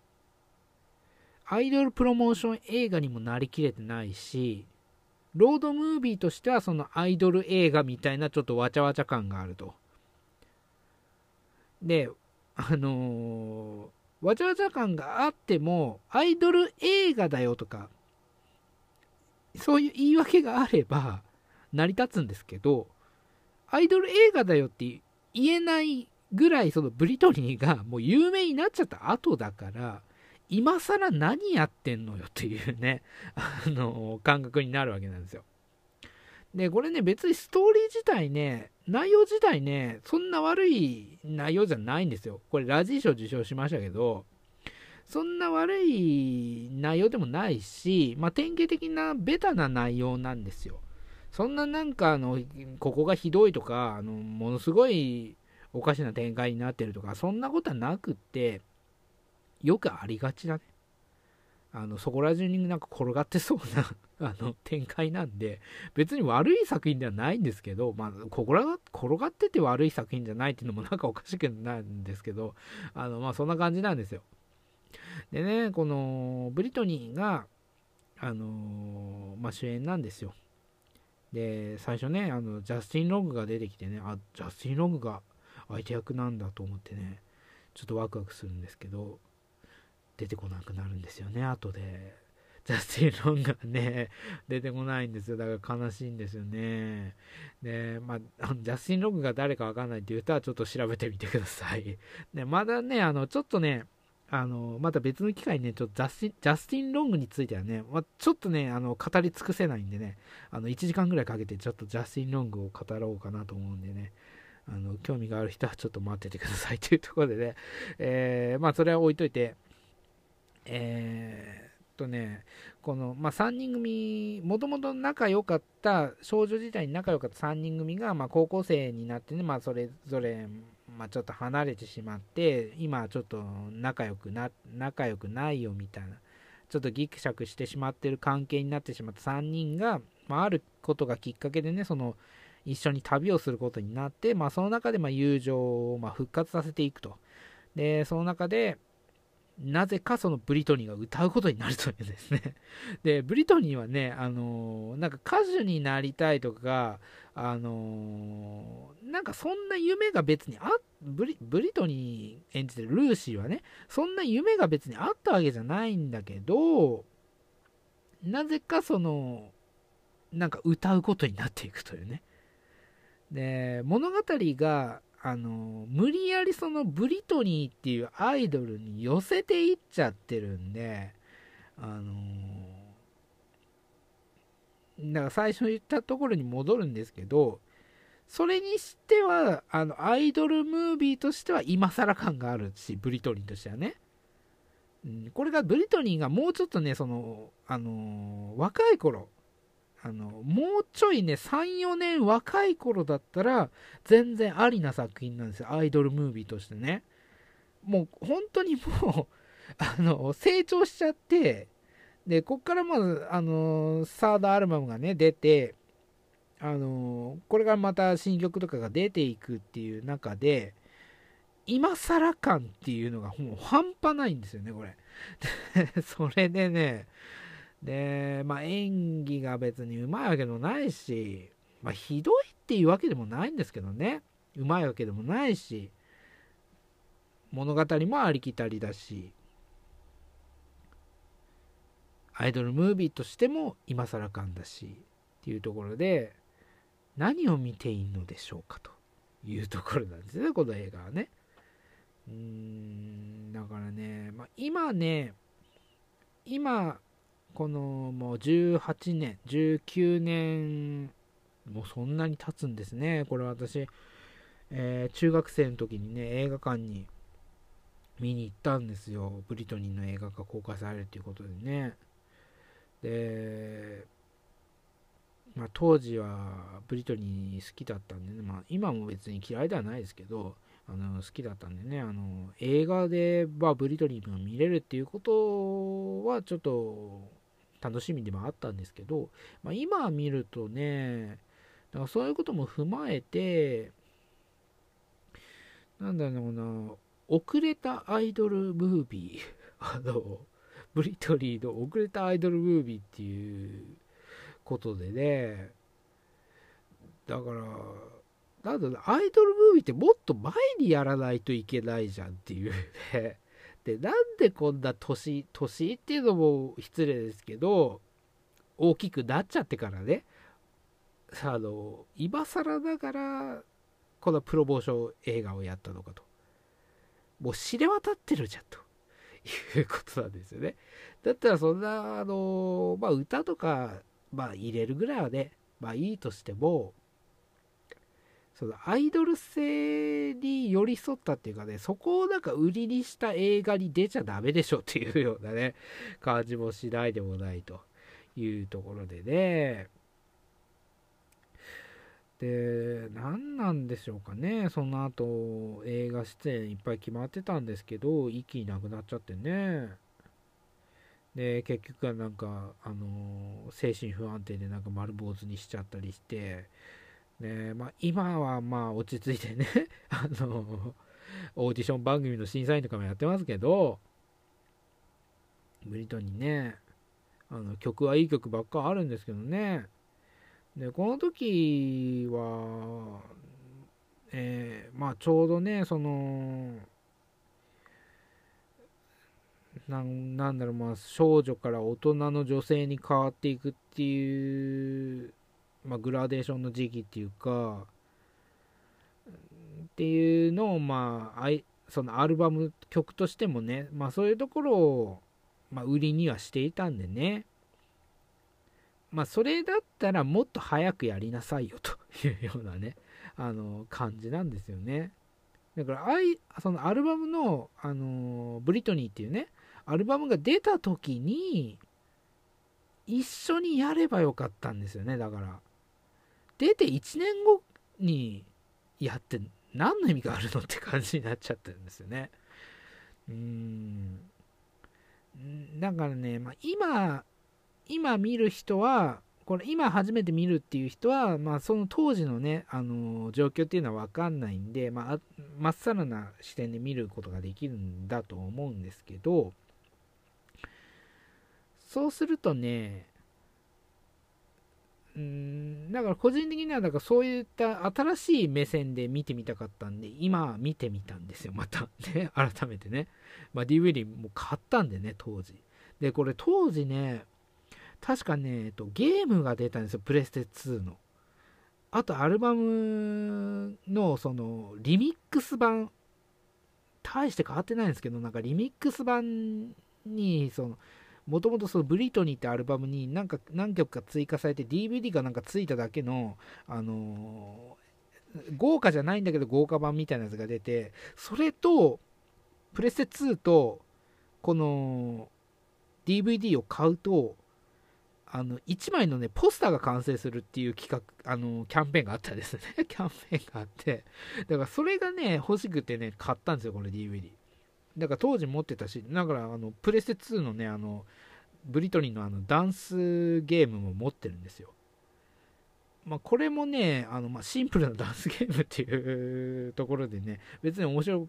アイドルプロモーション映画にもなりきれてないし、ロードムービーとしてはそのアイドル映画みたいなちょっとわちゃわちゃ感があると。で、あのー、わちゃわちゃ感があっても、アイドル映画だよとか、そういう言い訳があれば成り立つんですけど、アイドル映画だよって言えないぐらいそのブリトニーがもう有名になっちゃった後だから、今更何やってんのよっていうね、<laughs> あの、感覚になるわけなんですよ。で、これね、別にストーリー自体ね、内容自体ね、そんな悪い内容じゃないんですよ。これ、ラジー賞受賞しましたけど、そんな悪い内容でもないし、まあ、典型的なベタな内容なんですよ。そんななんかあの、ここがひどいとか、あのものすごいおかしな展開になってるとか、そんなことはなくって、よくありがちだね。あのそこら中になんか転がってそうな <laughs> あの展開なんで別に悪い作品ではないんですけど、まあ、転が転がってて悪い作品じゃないっていうのもなんかおかしくないんですけどあの、まあ、そんな感じなんですよ。でねこのブリトニーが、あのまあ、主演なんですよ。で最初ねあのジャスティン・ロングが出てきてねあジャスティン・ロングが相手役なんだと思ってねちょっとワクワクするんですけど出てこなくなるんですよね後で。ジャスティン・ロングがね出てこないんですよ。だから悲しいんですよね。でまあジャスティン・ロングが誰かわかんないっていう人はちょっと調べてみてください。でまだねあのちょっとねあのまた別の機会にね、ちょっとジャスティンジャスティンロングについてはね、まあ、ちょっとね、あの語り尽くせないんでね、あの1時間ぐらいかけてちょっとジャスティンロングを語ろうかなと思うんでね、あの興味がある人はちょっと待っててくださいというところでね、えー、まあそれは置いといて、えー、っとね、この、まあ、3人組、もともと仲良かった、少女時代に仲良かった3人組が、まあ、高校生になってね、まあ、それぞれ、まあ、ちょっと離れてしまって、今ちょっと仲良くな、仲良くないよみたいな、ちょっとギクシャクしてしまってる関係になってしまった3人が、まあ、あることがきっかけでね、その、一緒に旅をすることになって、まあ、その中でま友情をま復活させていくと。で、その中で、なぜかそのブリトニーが歌うことになるというですね。で、ブリトニーはね、あのー、なんか歌手になりたいとか、あのー、なんかそんな夢が別にあブリ、ブリトニー演じてるルーシーはね、そんな夢が別にあったわけじゃないんだけど、なぜかその、なんか歌うことになっていくというね。で、物語があの無理やりそのブリトニーっていうアイドルに寄せていっちゃってるんであのだか最初言ったところに戻るんですけどそれにしてはあのアイドルムービーとしては今更感があるしブリトニーとしてはね、うん、これがブリトニーがもうちょっとねそのあの若い頃あのもうちょいね34年若い頃だったら全然ありな作品なんですよ。アイドルムービーとしてね。もう本当にもうあの成長しちゃってでこっからまずあのサードアルバムがね出てあのこれからまた新曲とかが出ていくっていう中で今更感っていうのがもう半端ないんですよねこれ <laughs> それでねで、まあ、演技が別にうまいわけでもないし、まあ、ひどいっていうわけでもないんですけどね。うまいわけでもないし、物語もありきたりだし、アイドルムービーとしても今更感だし、っていうところで、何を見ていいのでしょうかというところなんですね、この映画はね。うーん、だからね、まあ、今ね、今、このもう18年、19年、もうそんなに経つんですね。これ私、えー、中学生の時にね、映画館に見に行ったんですよ。ブリトニーの映画が公開されるということでね。で、まあ、当時はブリトニー好きだったんでね、まあ、今も別に嫌いではないですけど、あの好きだったんでね、あの映画で、まあ、ブリトニーが見れるっていうことはちょっと楽しみでもあったんですけど、まあ、今見るとね、だからそういうことも踏まえて、なんだろうな、遅れたアイドルムービー、あの、ブリトリーの遅れたアイドルムービーっていうことでね、だから、なんだろ、アイドルムービーってもっと前にやらないといけないじゃんっていうね。<laughs> で、なんでこんな年、年っていうのも失礼ですけど、大きくなっちゃってからね、あの、今更ながら、このプロモーション映画をやったのかと。もう知れ渡ってるじゃんと。いうことなんですよね。だったらそんな、あの、まあ歌とか、まあ入れるぐらいはね、まあいいとしても、そのアイドル性に寄り添ったっていうかね、そこをなんか売りにした映画に出ちゃダメでしょっていうようなね、感じもしないでもないというところでね。で、何なんでしょうかね、その後映画出演いっぱい決まってたんですけど、一気になくなっちゃってね。で、結局はなんか、あの精神不安定でなんか丸坊主にしちゃったりして、ねまあ、今はまあ落ち着いてね <laughs> あのオーディション番組の審査員とかもやってますけどブリトニーねあの曲はいい曲ばっかあるんですけどねでこの時はえー、まあちょうどねそのなんだろうまあ少女から大人の女性に変わっていくっていうまあ、グラデーションの時期っていうかっていうのをまあそのアルバム曲としてもね、まあ、そういうところを、まあ、売りにはしていたんでね。まあそれだったらもっと早くやりなさいよというようなねあの感じなんですよねだからあいそのアルバムの、あのブリトニーっていうねアルバムが出た時に一緒にやればよかったんですよねだから出て1年後にやって何の意味があるのって感じになっちゃってるんですよね。うーん。だからね、まあ、今、今見る人は、これ今初めて見るっていう人は、まあ、その当時のね、あの状況っていうのは分かんないんで、まあ、まっさらな視点で見ることができるんだと思うんですけど、そうするとね、うんだから個人的にはだからそういった新しい目線で見てみたかったんで今見てみたんですよまた。<laughs> ね改めてね、まあ、DVD も買ったんでね当時。でこれ当時ね確かね、えっと、ゲームが出たんですよプレステ2の。あとアルバムのそのリミックス版大して変わってないんですけどなんかリミックス版にそのもともとそのブリトニーってアルバムになんか何曲か追加されて DVD がなんかついただけの、あのー、豪華じゃないんだけど豪華版みたいなやつが出てそれとプレステ2とこの DVD を買うとあの1枚のねポスターが完成するっていう企画あのキャンペーンがあったんですね <laughs> キャンペーンがあってだからそれがね欲しくてね買ったんですよこれ DVD だから当時持ってたし、だからあのプレステ2のね、あのブリトニーのあのダンスゲームも持ってるんですよ。まあ、これもね、あのまあ、シンプルな <laughs> ダンスゲームっていうところでね、別に面白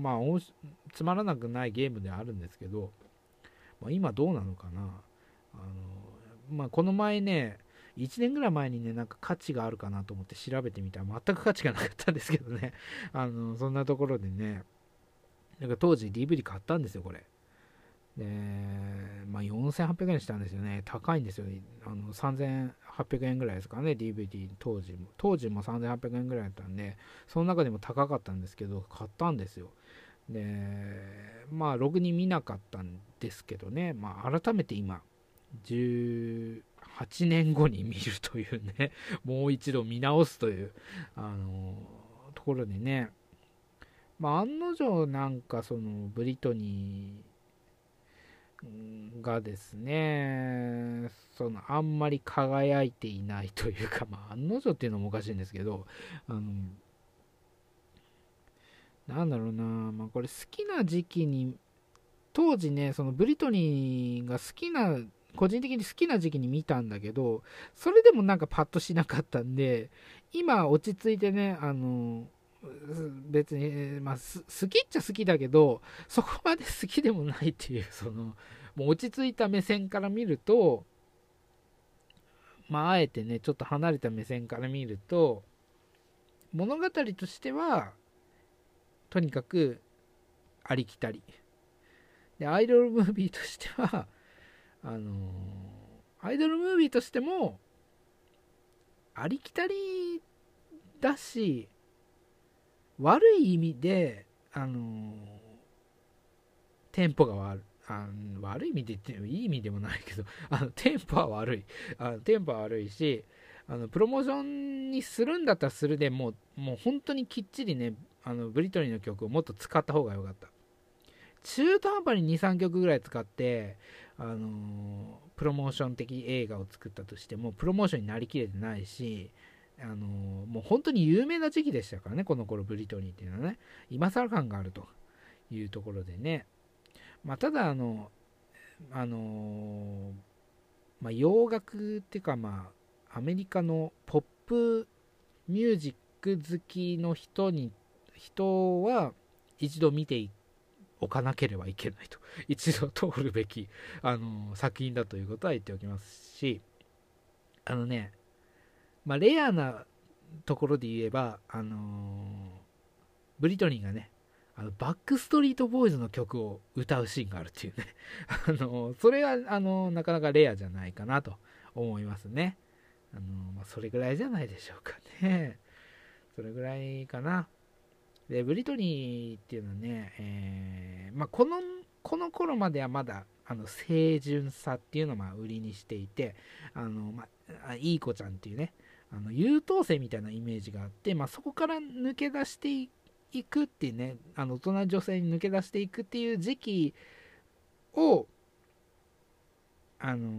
まあ、つまらなくないゲームではあるんですけど、まあ、今どうなのかな。あのまあ、この前ね、1年ぐらい前にね、なんか価値があるかなと思って調べてみたら全く価値がなかったんですけどね、<laughs> あのそんなところでね、なんか当時 DVD 買ったんですよ、これ。で、まあ、4800円したんですよね。高いんですよ。あの3800円ぐらいですかね、DVD 当時も。当時も3800円ぐらいだったんで、その中でも高かったんですけど、買ったんですよ。で、まあ、ログに見なかったんですけどね、まあ、改めて今、18年後に見るというね、<laughs> もう一度見直すという、あのところでね、まあ、案の定なんかそのブリトニーがですね、そのあんまり輝いていないというか、まあ、案の定っていうのもおかしいんですけど、あの、なんだろうな、まあ、これ好きな時期に、当時ね、そのブリトニーが好きな、個人的に好きな時期に見たんだけど、それでもなんかパッとしなかったんで、今落ち着いてね、あの、別に、まあ、好きっちゃ好きだけど、そこまで好きでもないっていう、その、もう落ち着いた目線から見ると、まあ、あえてね、ちょっと離れた目線から見ると、物語としては、とにかくありきたり。で、アイドルムービーとしては、あの、アイドルムービーとしても、ありきたりだし、悪い意味で、あの、テンポが悪あ悪い意味で言ってもいい意味でもないけど、あのテンポは悪い。あのテンポは悪いし、あのプロモーションにするんだったらするでもう、もう本当にきっちりね、あのブリトニーの曲をもっと使った方が良かった。中途半端に2、3曲ぐらい使って、あの、プロモーション的映画を作ったとしても、プロモーションになりきれてないし、あの、もう本当に有名な時期でしたからね、この頃ブリトニーっていうのはね、今更感があるというところでね、まあ、ただ、あの、あの、まあ、洋楽っていうか、まあ、アメリカのポップミュージック好きの人に、人は一度見ていおかなければいけないと、<laughs> 一度通るべき、あの作品だということは言っておきますし、あのね、まあ、レアなところで言えば、あのー、ブリトニーがね、あのバックストリートボーイズの曲を歌うシーンがあるっていうね <laughs> あのそれはあのなかなかレアじゃないかなと思いますね。あのまあ、それぐらいじゃないでしょうかね。それぐらいかな。で、ブリトニーっていうのはね、えー、まあ、この、この頃まではまだ、あの、清純さっていうのをまあ売りにしていて、あの、まあ、いい子ちゃんっていうね、あの優等生みたいなイメージがあって、まあ、そこから抜け出していくっていうね、あの大人女性に抜け出していくっていう時期を、あのー、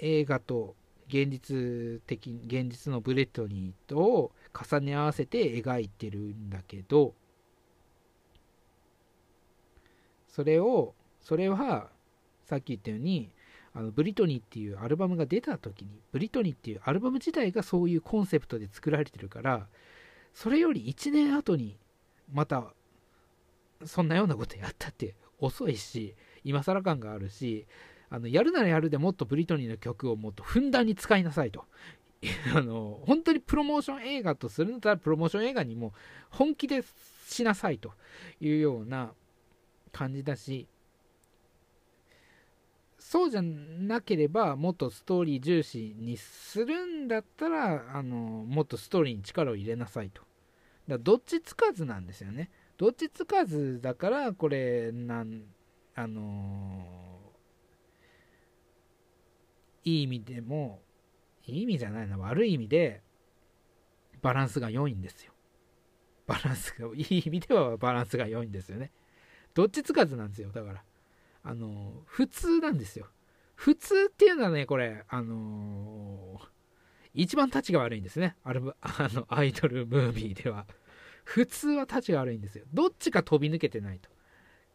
映画と現実的現実のブレトニーと重ね合わせて描いてるんだけどそれをそれはさっき言ったようにあのブリトニーっていうアルバムが出た時にブリトニーっていうアルバム自体がそういうコンセプトで作られてるからそれより1年後にまたそんなようなことやったって遅いし今更感があるしあのやるならやるでもっとブリトニーの曲をもっとふんだんに使いなさいと。<laughs> あの本当にプロモーション映画とするんだったらプロモーション映画にも本気でしなさいというような感じだしそうじゃなければもっとストーリー重視にするんだったらあのもっとストーリーに力を入れなさいと。だどっちつかずなんですよね。どっちつかずだからこれなんあのいい意味でも、いい意味じゃないな、悪い意味で、バランスが良いんですよ。バランスが、いい意味ではバランスが良いんですよね。どっちつかずなんですよ、だから。あの、普通なんですよ。普通っていうのはね、これ、あのー、一番立ちが悪いんですね。アルバ <laughs> あのアイドルムービーでは。普通は立ちが悪いんですよ。どっちか飛び抜けてないと。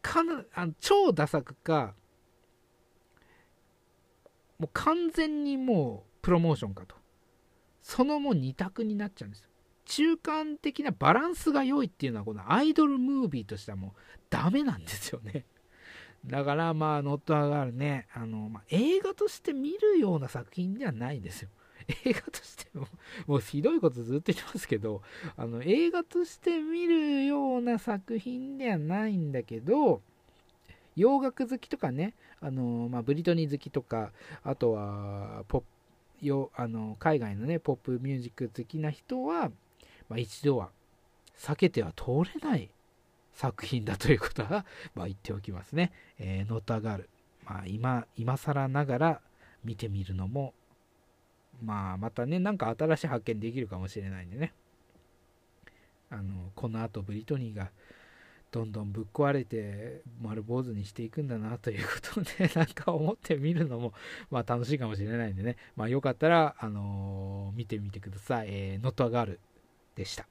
かなあの超ダサくか、もう完全にもうプロモーションかと。そのもう2択になっちゃうんですよ。中間的なバランスが良いっていうのはこのアイドルムービーとしてはもうダメなんですよね。だからまあ、ノットアガールね、あの、まあ、映画として見るような作品ではないんですよ。映画としても、もうひどいことずっと言ってますけど、あの、映画として見るような作品ではないんだけど、洋楽好きとかね、あのまあ、ブリトニー好きとか、あとはポップあの海外のね、ポップミュージック好きな人は、まあ、一度は避けては通れない作品だということは、<laughs> ま、言っておきますね。えー、ノートアガール。まあ、今、今更ながら見てみるのも、まあ、またね、なんか新しい発見できるかもしれないんでね。あの、この後ブリトニーがどんどんぶっ壊れて丸坊主にしていくんだなということで、<laughs> なんか思ってみるのも、まあ楽しいかもしれないんでね、まあよかったら、あの、見てみてください。えー、ノットアガールでした。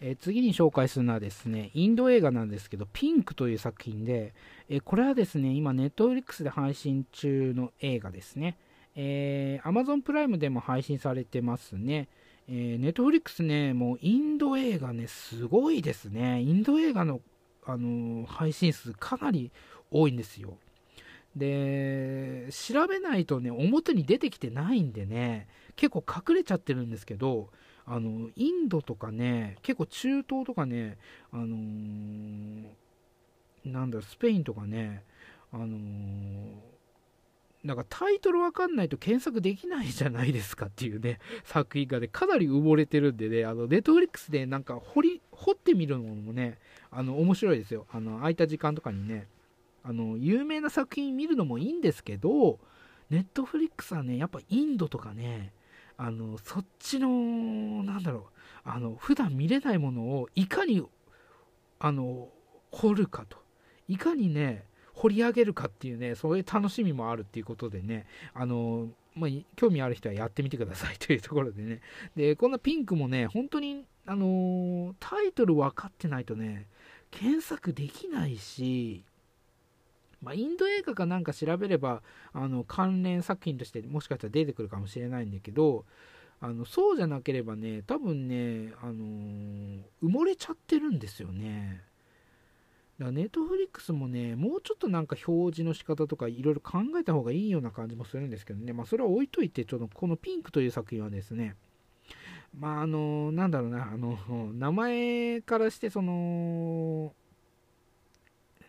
えー、次に紹介するのはですね、インド映画なんですけど、ピンクという作品で、えー、これはですね、今、ネットフリックスで配信中の映画ですね。えー、Amazon プライムでも配信されてますね。えー、ネットフリックスね、もうインド映画ね、すごいですね。インド映画の、あのー、配信数かなり多いんですよ。で、調べないとね、表に出てきてないんでね、結構隠れちゃってるんですけど、あの、インドとかね、結構中東とかね、あのー、なんだろ、スペインとかね、あのー、なんかタイトルわかんないと検索できないじゃないですかっていうね、<laughs> 作品がね、かなり埋もれてるんでね、あの、ネットフリックスでなんか掘り、掘ってみるのもね、あの、面白いですよ。あの、空いた時間とかにね、あの、有名な作品見るのもいいんですけど、ネットフリックスはね、やっぱインドとかね、あの、そっちの、なんだろう、あの、普段見れないものをいかに、あの、掘るかと。いかにね、掘り上げるかっていうね、そういう楽しみもあるっていうことでね、あの、まあ、興味ある人はやってみてください <laughs> というところでね。で、こんなピンクもね、本当に、あのタイトル分かってないとね、検索できないし、まあ、インド映画かなんか調べればあの関連作品としてもしかしたら出てくるかもしれないんだけどあのそうじゃなければね多分ね、あのー、埋もれちゃってるんですよねだからネットフリックスもねもうちょっとなんか表示の仕方とかいろいろ考えた方がいいような感じもするんですけどねまあそれは置いといてちょっとこのピンクという作品はですねまああのなんだろうなあの名前からしてその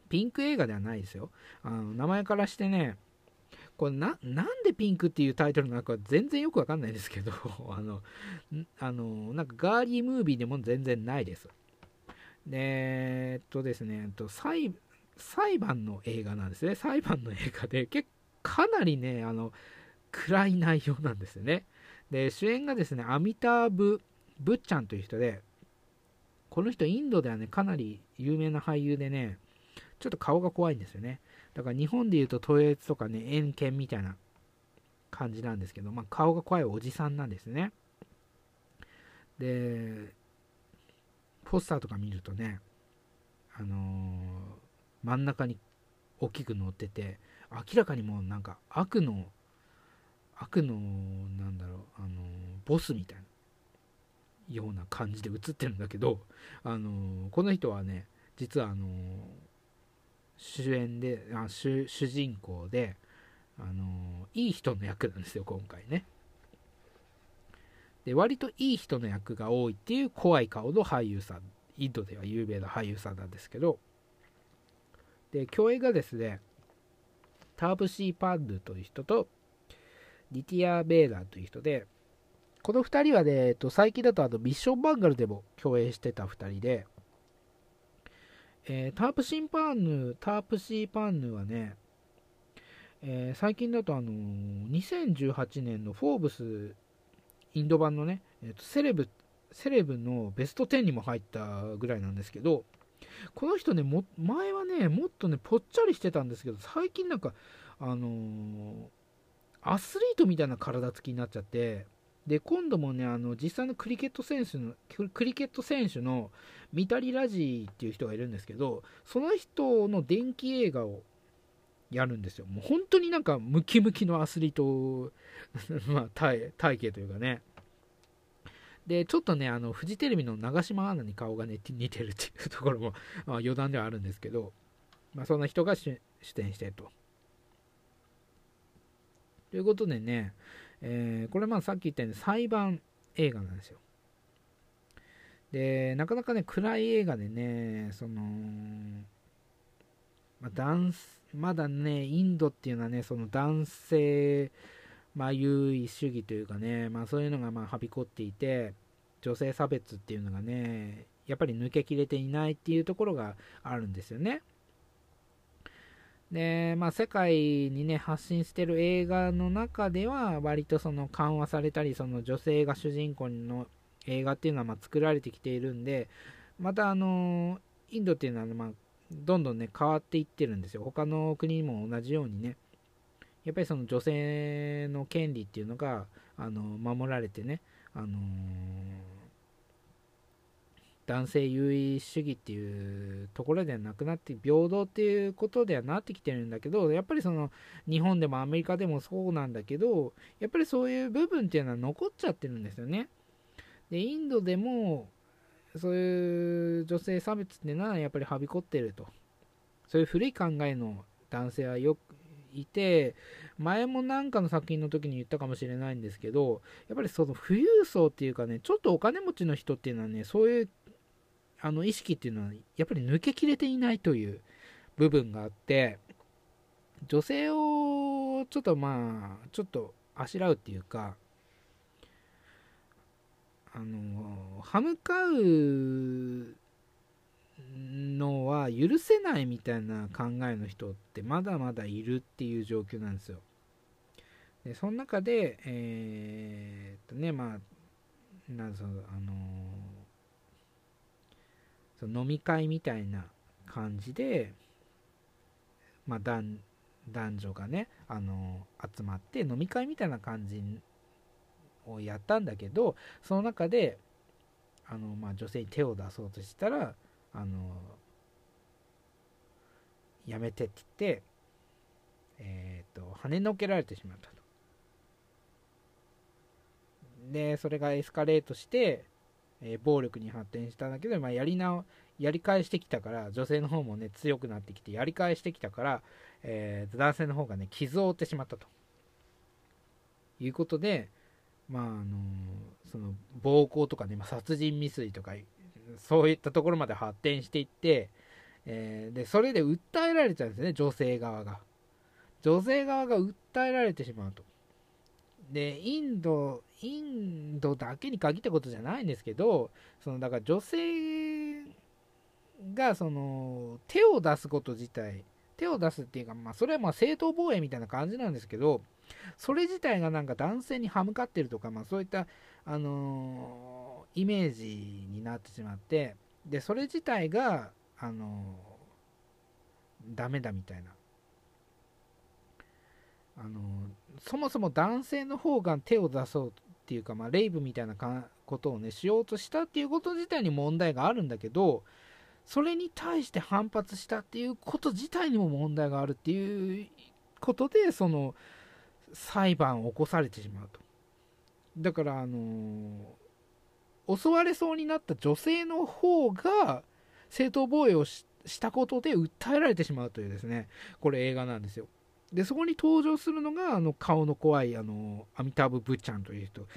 ピンク映画ではないですよ。あの名前からしてね、これな、なんでピンクっていうタイトルなのか全然よくわかんないですけど、<laughs> あの、あの、なんかガーリームービーでも全然ないです。で、えっとですね、えっと裁裁判の映画なんですね。裁判の映画で、結かなりね、あの、暗い内容なんですよね。で、主演がですね、アミターブ・ブッチャンという人で、この人インドではね、かなり有名な俳優でね、ちょっと顔が怖いんですよね。だから日本で言うとトイレとかね、円形みたいな感じなんですけど、まあ、顔が怖いおじさんなんですね。で、ポスターとか見るとね、あのー、真ん中に大きく載ってて、明らかにもうなんか悪の、悪の、なんだろう、あのー、ボスみたいなような感じで映ってるんだけど、あのー、この人はね、実はあの主演であ主主人公で、あのいい人の役なんですよ今回ね。で割といい人の役が多いっていう怖い顔の俳優さんインドでは有名な俳優さんなんですけどで共演がですねターブシー・パンヌという人とディティア・ベーラーという人でこの2人はね、えっと、最近だとあのミッションマンガルでも共演してた2人でえー、タープシンパーヌ、タープシーパーヌはね、えー、最近だとあのー、2018年のフォーブスインド版のね、えーと、セレブ、セレブのベスト10にも入ったぐらいなんですけど、この人ね、も前はね、もっとね、ぽっちゃりしてたんですけど、最近なんか、あのー、アスリートみたいな体つきになっちゃって、で、今度もね、あの、実際のクリケット選手の、クリケット選手のミタリ・ラジーっていう人がいるんですけど、その人の電気映画をやるんですよ。もう本当になんかムキムキのアスリート、<laughs> まあ体、体型というかね。で、ちょっとね、あの、フジテレビの長島アナに顔がね、<laughs> 似てるっていうところも、まあ、余談ではあるんですけど、まあ、そんな人が出演してと。ということでね、えー、これまあさっき言ったように裁判映画なんですよ。で、なかなかね、暗い映画でね、その、まあ、男まだね、インドっていうのはね、その男性、まあ、優位主義というかね、まあ、そういうのがまあはびこっていて、女性差別っていうのがね、やっぱり抜けきれていないっていうところがあるんですよね。で、まあ、世界にね、発信してる映画の中では、割とその緩和されたり、その女性が主人公の映画っていうのはま作られてきているんで、またあのインドっていうのは、ま、どんどんね、変わっていってるんですよ。他の国も同じようにね、やっぱりその女性の権利っていうのが、あの守られてね、あのー男性優位主義っていうところではなくなって平等っていうことではなってきてるんだけどやっぱりその日本でもアメリカでもそうなんだけどやっぱりそういう部分っていうのは残っちゃってるんですよねでインドでもそういう女性差別っていうのはやっぱりはびこってると。そういう古い考えの男性はよくいて前も何かの作品の時に言ったかもしれないんですけどやっぱりその富裕層っていうかねちょっとお金持ちの人っていうのはねそういうあの意識っていうのはやっぱり抜けきれていないという部分があって女性をちょっとまあちょっとあしらうっていうかあの歯向かうのは許せないみたいな考えの人ってまだまだいるっていう状況なんですよ。でその中で、えー、っとね、まあ、なんその、あのその飲み会みたいな感じで、まあ、男女がね、あの集まって飲み会みたいな感じをやったんだけど、その中で、あのまあ、女性に手を出そうとしたら、あのやめてって言って、えっ、ー、と跳ねのけられてしまったと。でそれがエスカレートして、えー、暴力に発展したんだけど、まあ、やりなやり返してきたから女性の方もね強くなってきてやり返してきたから、えー、男性の方がね傷を負ってしまったと。いうことでまああのその暴行とかね、まあ、殺人未遂とかそういったところまで発展していって、えー、でそれで訴えられちゃうんですね女性側が。女性側が訴えられてしまうと。でインドインドだけに限ったことじゃないんですけどそのだから女性がその手を出すこと自体手を出すっていうか、まあ、それはまあ正当防衛みたいな感じなんですけどそれ自体がなんか男性に歯向かってるとか、まあ、そういった、あのーイメージになってしまってでそれ自体があのダメだみたいな。あのそもそも男性の方が手を出そうっていうか、まあ、レイブみたいなことをねしようとしたっていうこと自体に問題があるんだけどそれに対して反発したっていうこと自体にも問題があるっていうことでその裁判を起こされてしまうと。だからあの襲われそうになった女性の方が正当防衛をしたことで訴えられてしまうというですねこれ映画なんですよ。でそこに登場するのがあの顔の怖いあのアミタブ・ブッチャンという人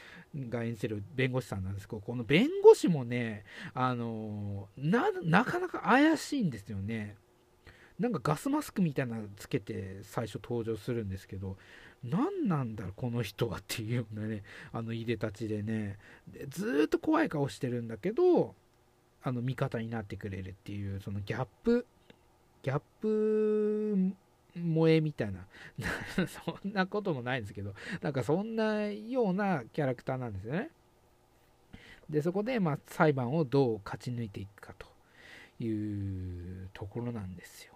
が演じる弁護士さんなんですけどこの弁護士もねあのなかなか怪しいんですよね。なんかガスマスクみたいなのつけて最初登場するんですけど何なんだろこの人はっていうようなねあのいでたちでね。でずっと怖い顔してるんだけどあの味方になってくれるっていうそのギャップギャップ萌えみたいな。<laughs> そんなこともないんですけど。なんかそんなようなキャラクターなんですよね。でそこでまあ裁判をどう勝ち抜いていくかというところなんですよ。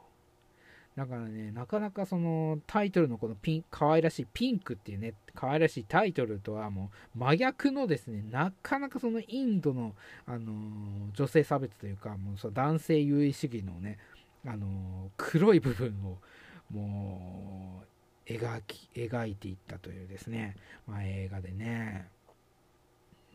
だからね、なかなかそのタイトルのこのピン、可愛らしいピンクっていうね、可愛らしいタイトルとはもう真逆のですね、なかなかそのインドの、あのー、女性差別というか、もうそ男性優位主義のね、あの、黒い部分をもう描き、描いていったというですね、まあ、映画でね、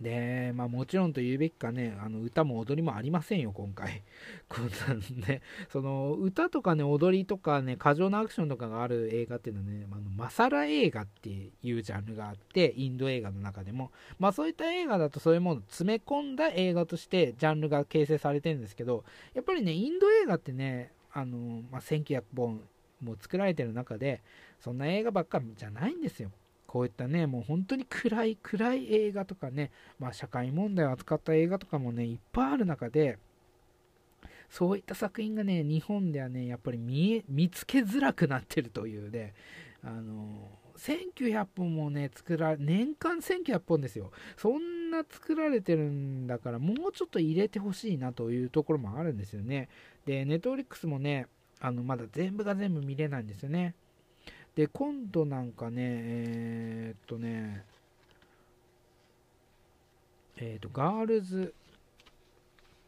で、まあもちろんと言うべきかね、あの歌も踊りもありませんよ、今回。<laughs> こんなんね、その歌とかね、踊りとかね、過剰なアクションとかがある映画っていうのはね、あのマサラ映画っていうジャンルがあって、インド映画の中でも、まあそういった映画だとそういうものを詰め込んだ映画としてジャンルが形成されてるんですけど、やっぱりね、インド映画ってね、あの、まあ、1900本もう作られてる中で、そんな映画ばっかじゃないんですよ。こういったね、もう本当に暗い暗い映画とかね、まあ、社会問題を扱った映画とかもね、いっぱいある中で、そういった作品がね、日本ではね、やっぱり見え見つけづらくなってるというね、あの1900本もね、作ら年間1900本ですよ。そんな作られてるんだから、もうちょっと入れてほしいなというところもあるんですよね。で、ネットフリックスもね、あのまだ全部が全部見れないんですよね。で、今度なんかね、えー、っとね、えー、っと、ガールズ、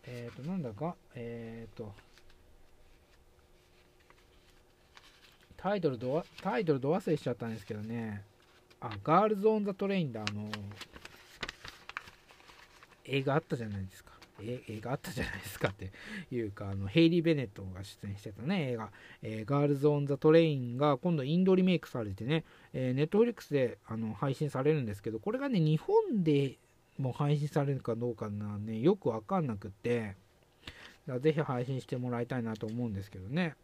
えー、っと、なんだか、えっと、タイトルど、タイトルど忘れしちゃったんですけどね、あ、ガールズ・オン・ザ・トレインだ、あの、映画あったじゃないですか。映画あったじゃないですかっていうか、あのヘイリー・ベネットが出演してたね、映画、えー、ガールズ・オン・ザ・トレインが今度インドリメイクされてね、えー、ネットフリックスであの配信されるんですけど、これがね、日本でも配信されるかどうかなね、よくわかんなくって、ぜひ配信してもらいたいなと思うんですけどね。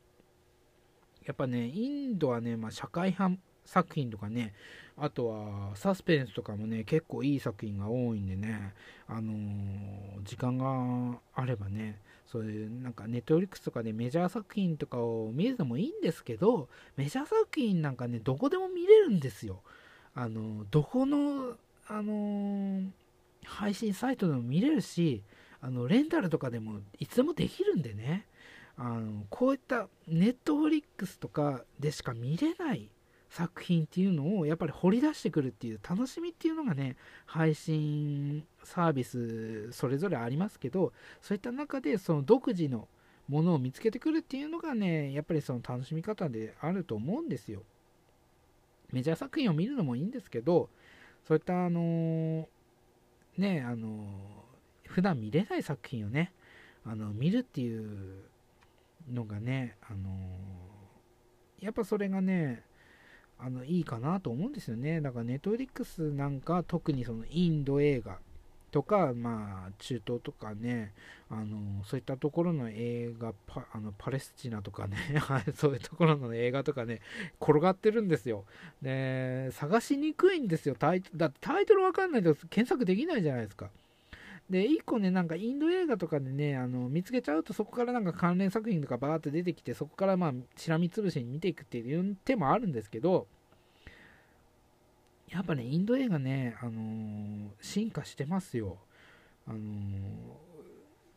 やっぱね、インドはね、まあ、社会派作品とかね、あとはサスペンスとかもね、結構いい作品が多いんでね、あのー、時間があればね、そういうなんかネットフリックスとかでメジャー作品とかを見るのもいいんですけど、メジャー作品なんかね、どこでも見れるんですよ。あのー、どこの、あのー、配信サイトでも見れるし、あのレンタルとかでもいつでもできるんでね、あのこういったネットフリックスとかでしか見れない作品っていうのをやっぱり掘り出してくるっていう楽しみっていうのがね配信サービスそれぞれありますけどそういった中でその独自のものを見つけてくるっていうのがねやっぱりその楽しみ方であると思うんですよ。メジャー作品を見るのもいいんですけどそういったあのねあの普段見れない作品をねあの見るっていうのがねあのやっぱそれがねあのいいかなと思うんですよね。だからネットフリックスなんか特にそのインド映画とか、まあ、中東とかね、あのそういったところの映画パあのパレスチナとかね <laughs> そういうところの映画とかね、転がってるんですよ。で、探しにくいんですよ。タイだってタイトルわかんないと検索できないじゃないですか。で、1個ね、なんかインド映画とかでね、あの見つけちゃうと、そこからなんか関連作品とかバーって出てきて、そこからまあ、しらみつぶしに見ていくっていう手もあるんですけど、やっぱね、インド映画ね、あのー、進化してますよ。あのー、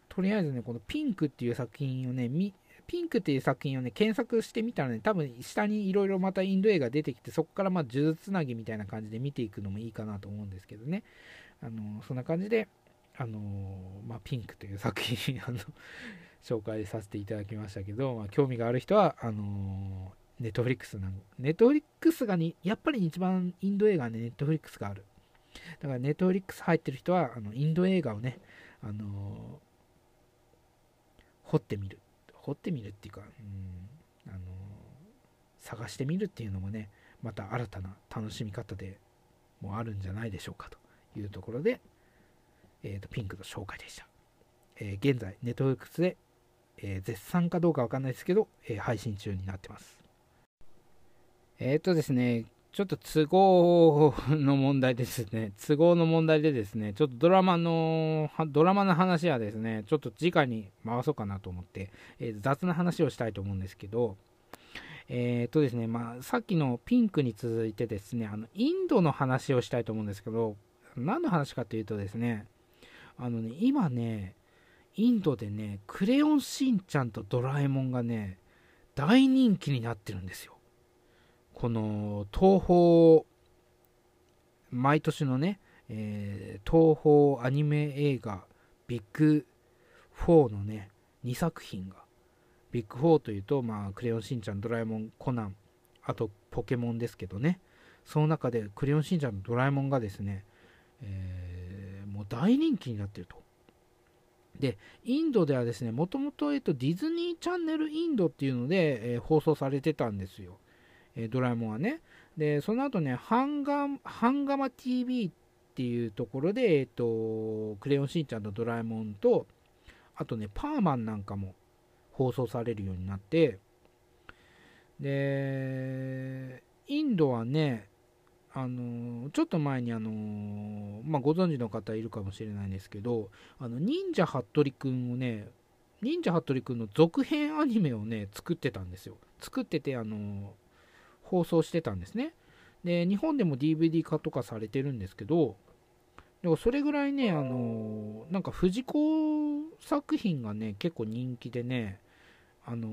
とりあえずね、このピンクっていう作品をね、ピンクっていう作品をね、検索してみたらね、多分下にいろいろまたインド映画出てきて、そこからまあ、呪術つなぎみたいな感じで見ていくのもいいかなと思うんですけどね。あのー、そんな感じで、あのまあ、ピンクという作品あの紹介させていただきましたけど、<laughs> まあ、興味がある人はあのネットフリックスなんネットフリックスがやっぱり一番インド映画でネットフリックスがある。だからネットフリックス入ってる人はあのインド映画をねあの掘ってみる。掘ってみるっていうか、うんあの探してみるっていうのもねまた新たな楽しみ方でもあるんじゃないでしょうかというところでえーと、ピンクの紹介でした。えー、現在、ネットフリックスで、えー、絶賛かどうかわかんないですけど、えー、配信中になってます。えっ、とですね、ちょっと都合の問題ですね、都合の問題でですね、ちょっとドラマの、ドラマの話はですね、ちょっと次回に回そうかなと思って、え雑な話をしたいと思うんですけど、えっ、とですね、まあ、さっきのピンクに続いてですね、あの、インドの話をしたいと思うんですけど、何の話かというとですね、あのね、今ね、インドでね、クレヨンしんちゃんとドラえもんがね、大人気になってるんですよ。この東宝、毎年のね、えー、東宝アニメ映画ビッグ4のね、2作品が、ビッグ4というと、まあ、クレヨンしんちゃん、ドラえもん、コナン、あとポケモンですけどね、その中でクレヨンしんちゃんとドラえもんがですね、えーもう大人気になっていると。で、インドではですね、もともと、えっと、ディズニーチャンネルインドっていうので、えー、放送されてたんですよ。えー、ドラえもんはね。で、その後ね、ハンガハンガマ TV っていうところで、えっと、クレヨンしんちゃんとドラえもんと、あとね、パーマンなんかも放送されるようになって、で、インドはね、あのちょっと前にあのまあ、ご存知の方いるかもしれないんですけど、あの忍者ハットリくんをね、忍者ハットリくんの続編アニメをね、作ってたんですよ。作ってて、あの放送してたんですね。で、日本でも DVD 化とかされてるんですけど、でもそれぐらいね、あのなんか藤子作品がね、結構人気でね、あの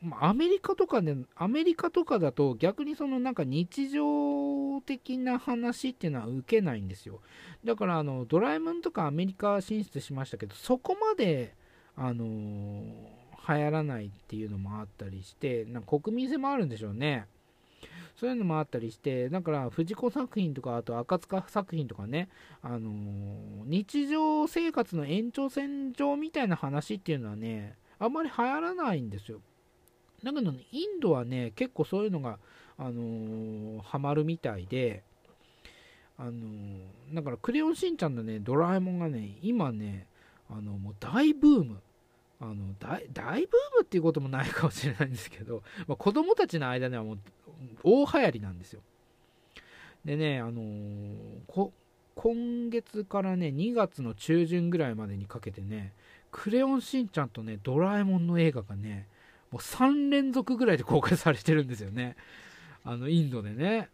まアメリカとかで、アメリカとかだと逆にそのなんか日常的な話っていうのは受けないんですよ。だからあのドラえもんとかアメリカ進出しましたけど、そこまで、あの流行らないっていうのもあったりして、なんか国民性もあるんでしょうね。そういうのもあったりしてだから藤子作品とかあと赤塚作品とかね、あの、日常生活の延長線上みたいな話っていうのはねあんまり流行らないんですよ。だけどねインドはね結構そういうのが、あのー、ハマるみたいであのー、だからクレヨンしんちゃんのねドラえもんがね今ねあのもう大ブーム。あの大大ブームっていうこともないかもしれないんですけど、まあ、子供たちの間ではもう大流行りなんですよ。でねあのー、今月からね2月の中旬ぐらいまでにかけてねクレヨンしんちゃんとねドラえもんの映画がねもう3連続ぐらいで公開されてるんですよね。あのインドでね。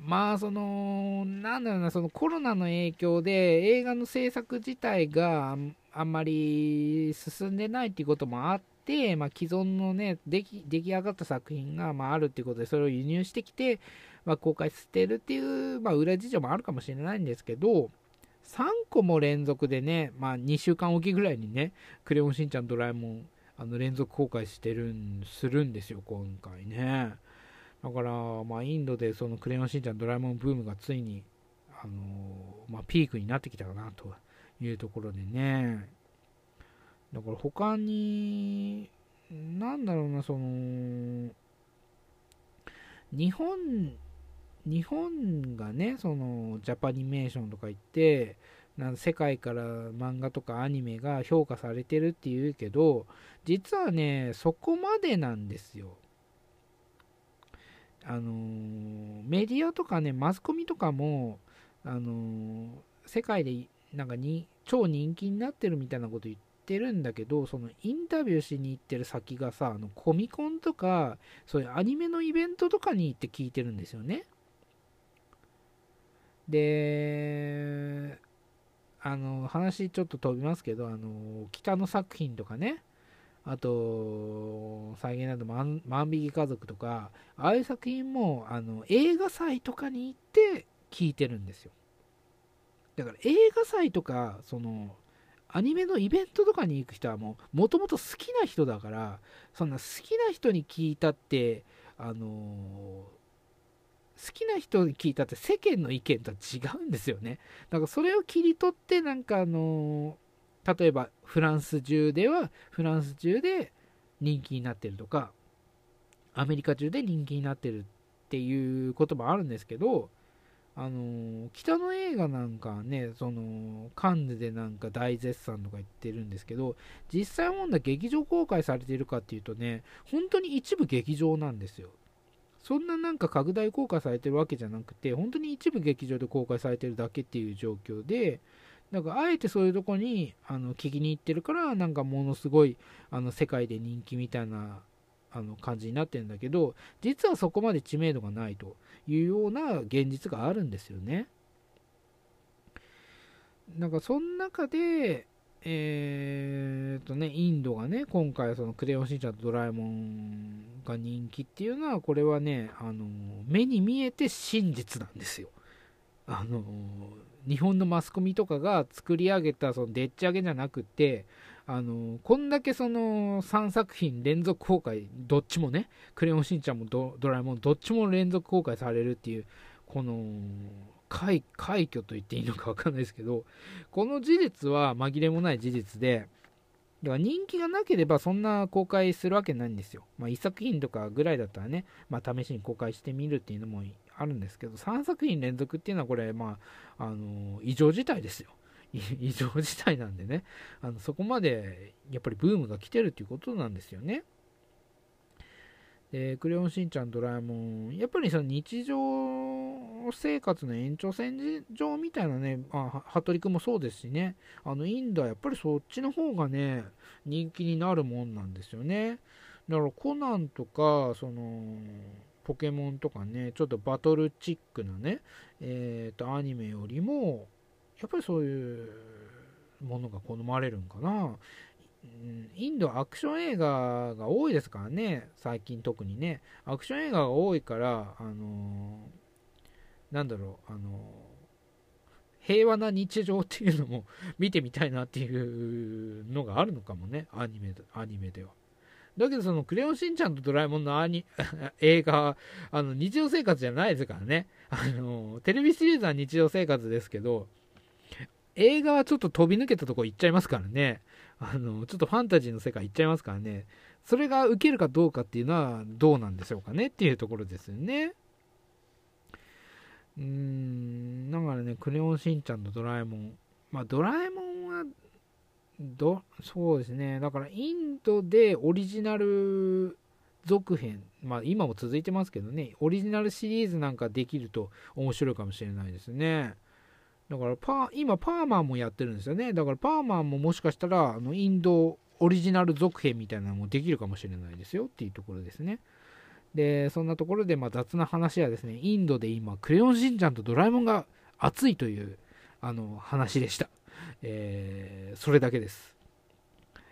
まあそのなんだろうなそのコロナの影響で映画の制作自体があんまり進んでないっていうこともあって、まあ、既存のね出来出来上がった作品が、まあ、あるっていうことでそれを輸入してきて、まあ、公開してるっていう、まあ、裏事情もあるかもしれないんですけど3個も連続でね、まあ、2週間おきぐらいにね「クレヨンしんちゃんドラえもん」あの連続公開してるんするんですよ今回ね。だから、まあ、インドでそのクレヨンしんちゃんドラえもんブームがついに、あのー、まあ、ピークになってきたかなというところでね。だから他に、なんだろうな、その、日本、日本がね、その、ジャパニメーションとか言って、なん世界から漫画とかアニメが評価されてるっていうけど、実はね、そこまでなんですよ。あのメディアとかねマスコミとかも、あの世界でなんかに超人気になってるみたいなこと言ってるんだけどそのインタビューしに行ってる先がさあのコミコンとかそういうアニメのイベントとかに行って聞いてるんですよねであの話ちょっと飛びますけどあの北の作品とかねあと、再現など万引き家族とか、ああいう作品もあの映画祭とかに行って聞いてるんですよ。だから映画祭とか、その、アニメのイベントとかに行く人はもう、もともと好きな人だから、そんな好きな人に聞いたって、あの、好きな人に聞いたって世間の意見とは違うんですよね。だからそれを切り取って、なんかあの例えばフランス中ではフランス中で人気になってるとかアメリカ中で人気になってるっていうこともあるんですけどあの北の映画なんかねそのカンヌでなんか大絶賛とか言ってるんですけど実際問題劇場公開されてるかっていうとね本当に一部劇場なんですよそんななんか拡大公開されてるわけじゃなくて本当に一部劇場で公開されてるだけっていう状況でだかあえてそういうとこにあの聞きに行ってるからなんかものすごいあの世界で人気みたいなあの感じになってるんだけど実はそこまで知名度がないというような現実があるんですよね。なんかその中でえー、とねインドがね今回そのクレヨンしんちゃんとドラえもんが人気っていうのはこれはねあの目に見えて真実なんですよ。あの日本のマスコミとかが作り上げたそのでっち上げじゃなくてあのこんだけその3作品連続公開どっちもね「クレヨンしんちゃん」もド「ドラえもん」どっちも連続公開されるっていうこの快快挙と言っていいのか分かんないですけどこの事実は紛れもない事実ででは人気がなければそんな公開するわけないんですよ。まあ、1作品とかぐらいだったらね、まあ、試しに公開してみるっていうのもあるんですけど、3作品連続っていうのはこれ、まあ、あの異常事態ですよ。<laughs> 異常事態なんでねあの、そこまでやっぱりブームが来てるっていうことなんですよね。で、クレヨンしんちゃん、ドラえもん、やっぱりその日常生活の延長線上みたいなね、あ、服部君もそうですしね、あの、インドはやっぱりそっちの方がね、人気になるもんなんですよね。だからコナンとか、その、ポケモンとかね、ちょっとバトルチックなね、えっ、ー、と、アニメよりも、やっぱりそういうものが好まれるんかな。インドはアクション映画が多いですからね、最近特にね。アクション映画が多いから、あの、なんだろう、あの、平和な日常っていうのも <laughs> 見てみたいなっていうのがあるのかもね、アニメアニメでは。だけどそのクレヨンしんちゃんとドラえもんのアニ <laughs> 映画あの日常生活じゃないですからね。あのテレビシリーズは日常生活ですけど映画はちょっと飛び抜けたとこ行っちゃいますからね。あのちょっとファンタジーの世界行っちゃいますからね。それが受けるかどうかっていうのはどうなんでしょうかねっていうところですよね。うーんだからねクレヨンしんちゃんとドラえもん。まあドラえもんはどそうですね。だからインドでオリジナル続編。まあ今も続いてますけどね。オリジナルシリーズなんかできると面白いかもしれないですね。だからパ今パーマンもやってるんですよね。だからパーマンももしかしたらあのインドオリジナル続編みたいなのもできるかもしれないですよっていうところですね。でそんなところでまあ雑な話はですねインドで今クレヨンしんちゃんとドラえもんが熱いというあの話でしたえー、それだけです。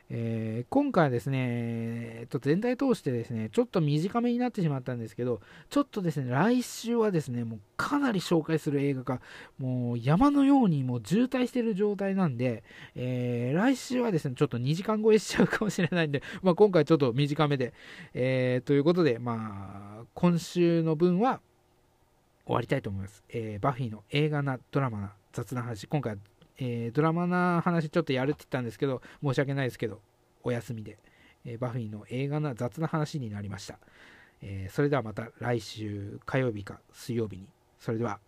えー、今回はですね、えっと、全体通してですね、ちょっと短めになってしまったんですけど、ちょっとですね、来週はですね、もうかなり紹介する映画が、もう山のようにもう渋滞してる状態なんで、えー、来週はですね、ちょっと2時間超えしちゃうかもしれないんで、<laughs> まあ、今回ちょっと短めで、えー、ということで、まあ、今週の分は終わりたいと思います。えー、バフィーの映画なドラマな雑な話、今回はえー、ドラマな話ちょっとやるって言ったんですけど、申し訳ないですけど、お休みで、えー、バフィーの映画の雑な話になりました。えー、それではまた来週火曜日か水曜日に。それでは。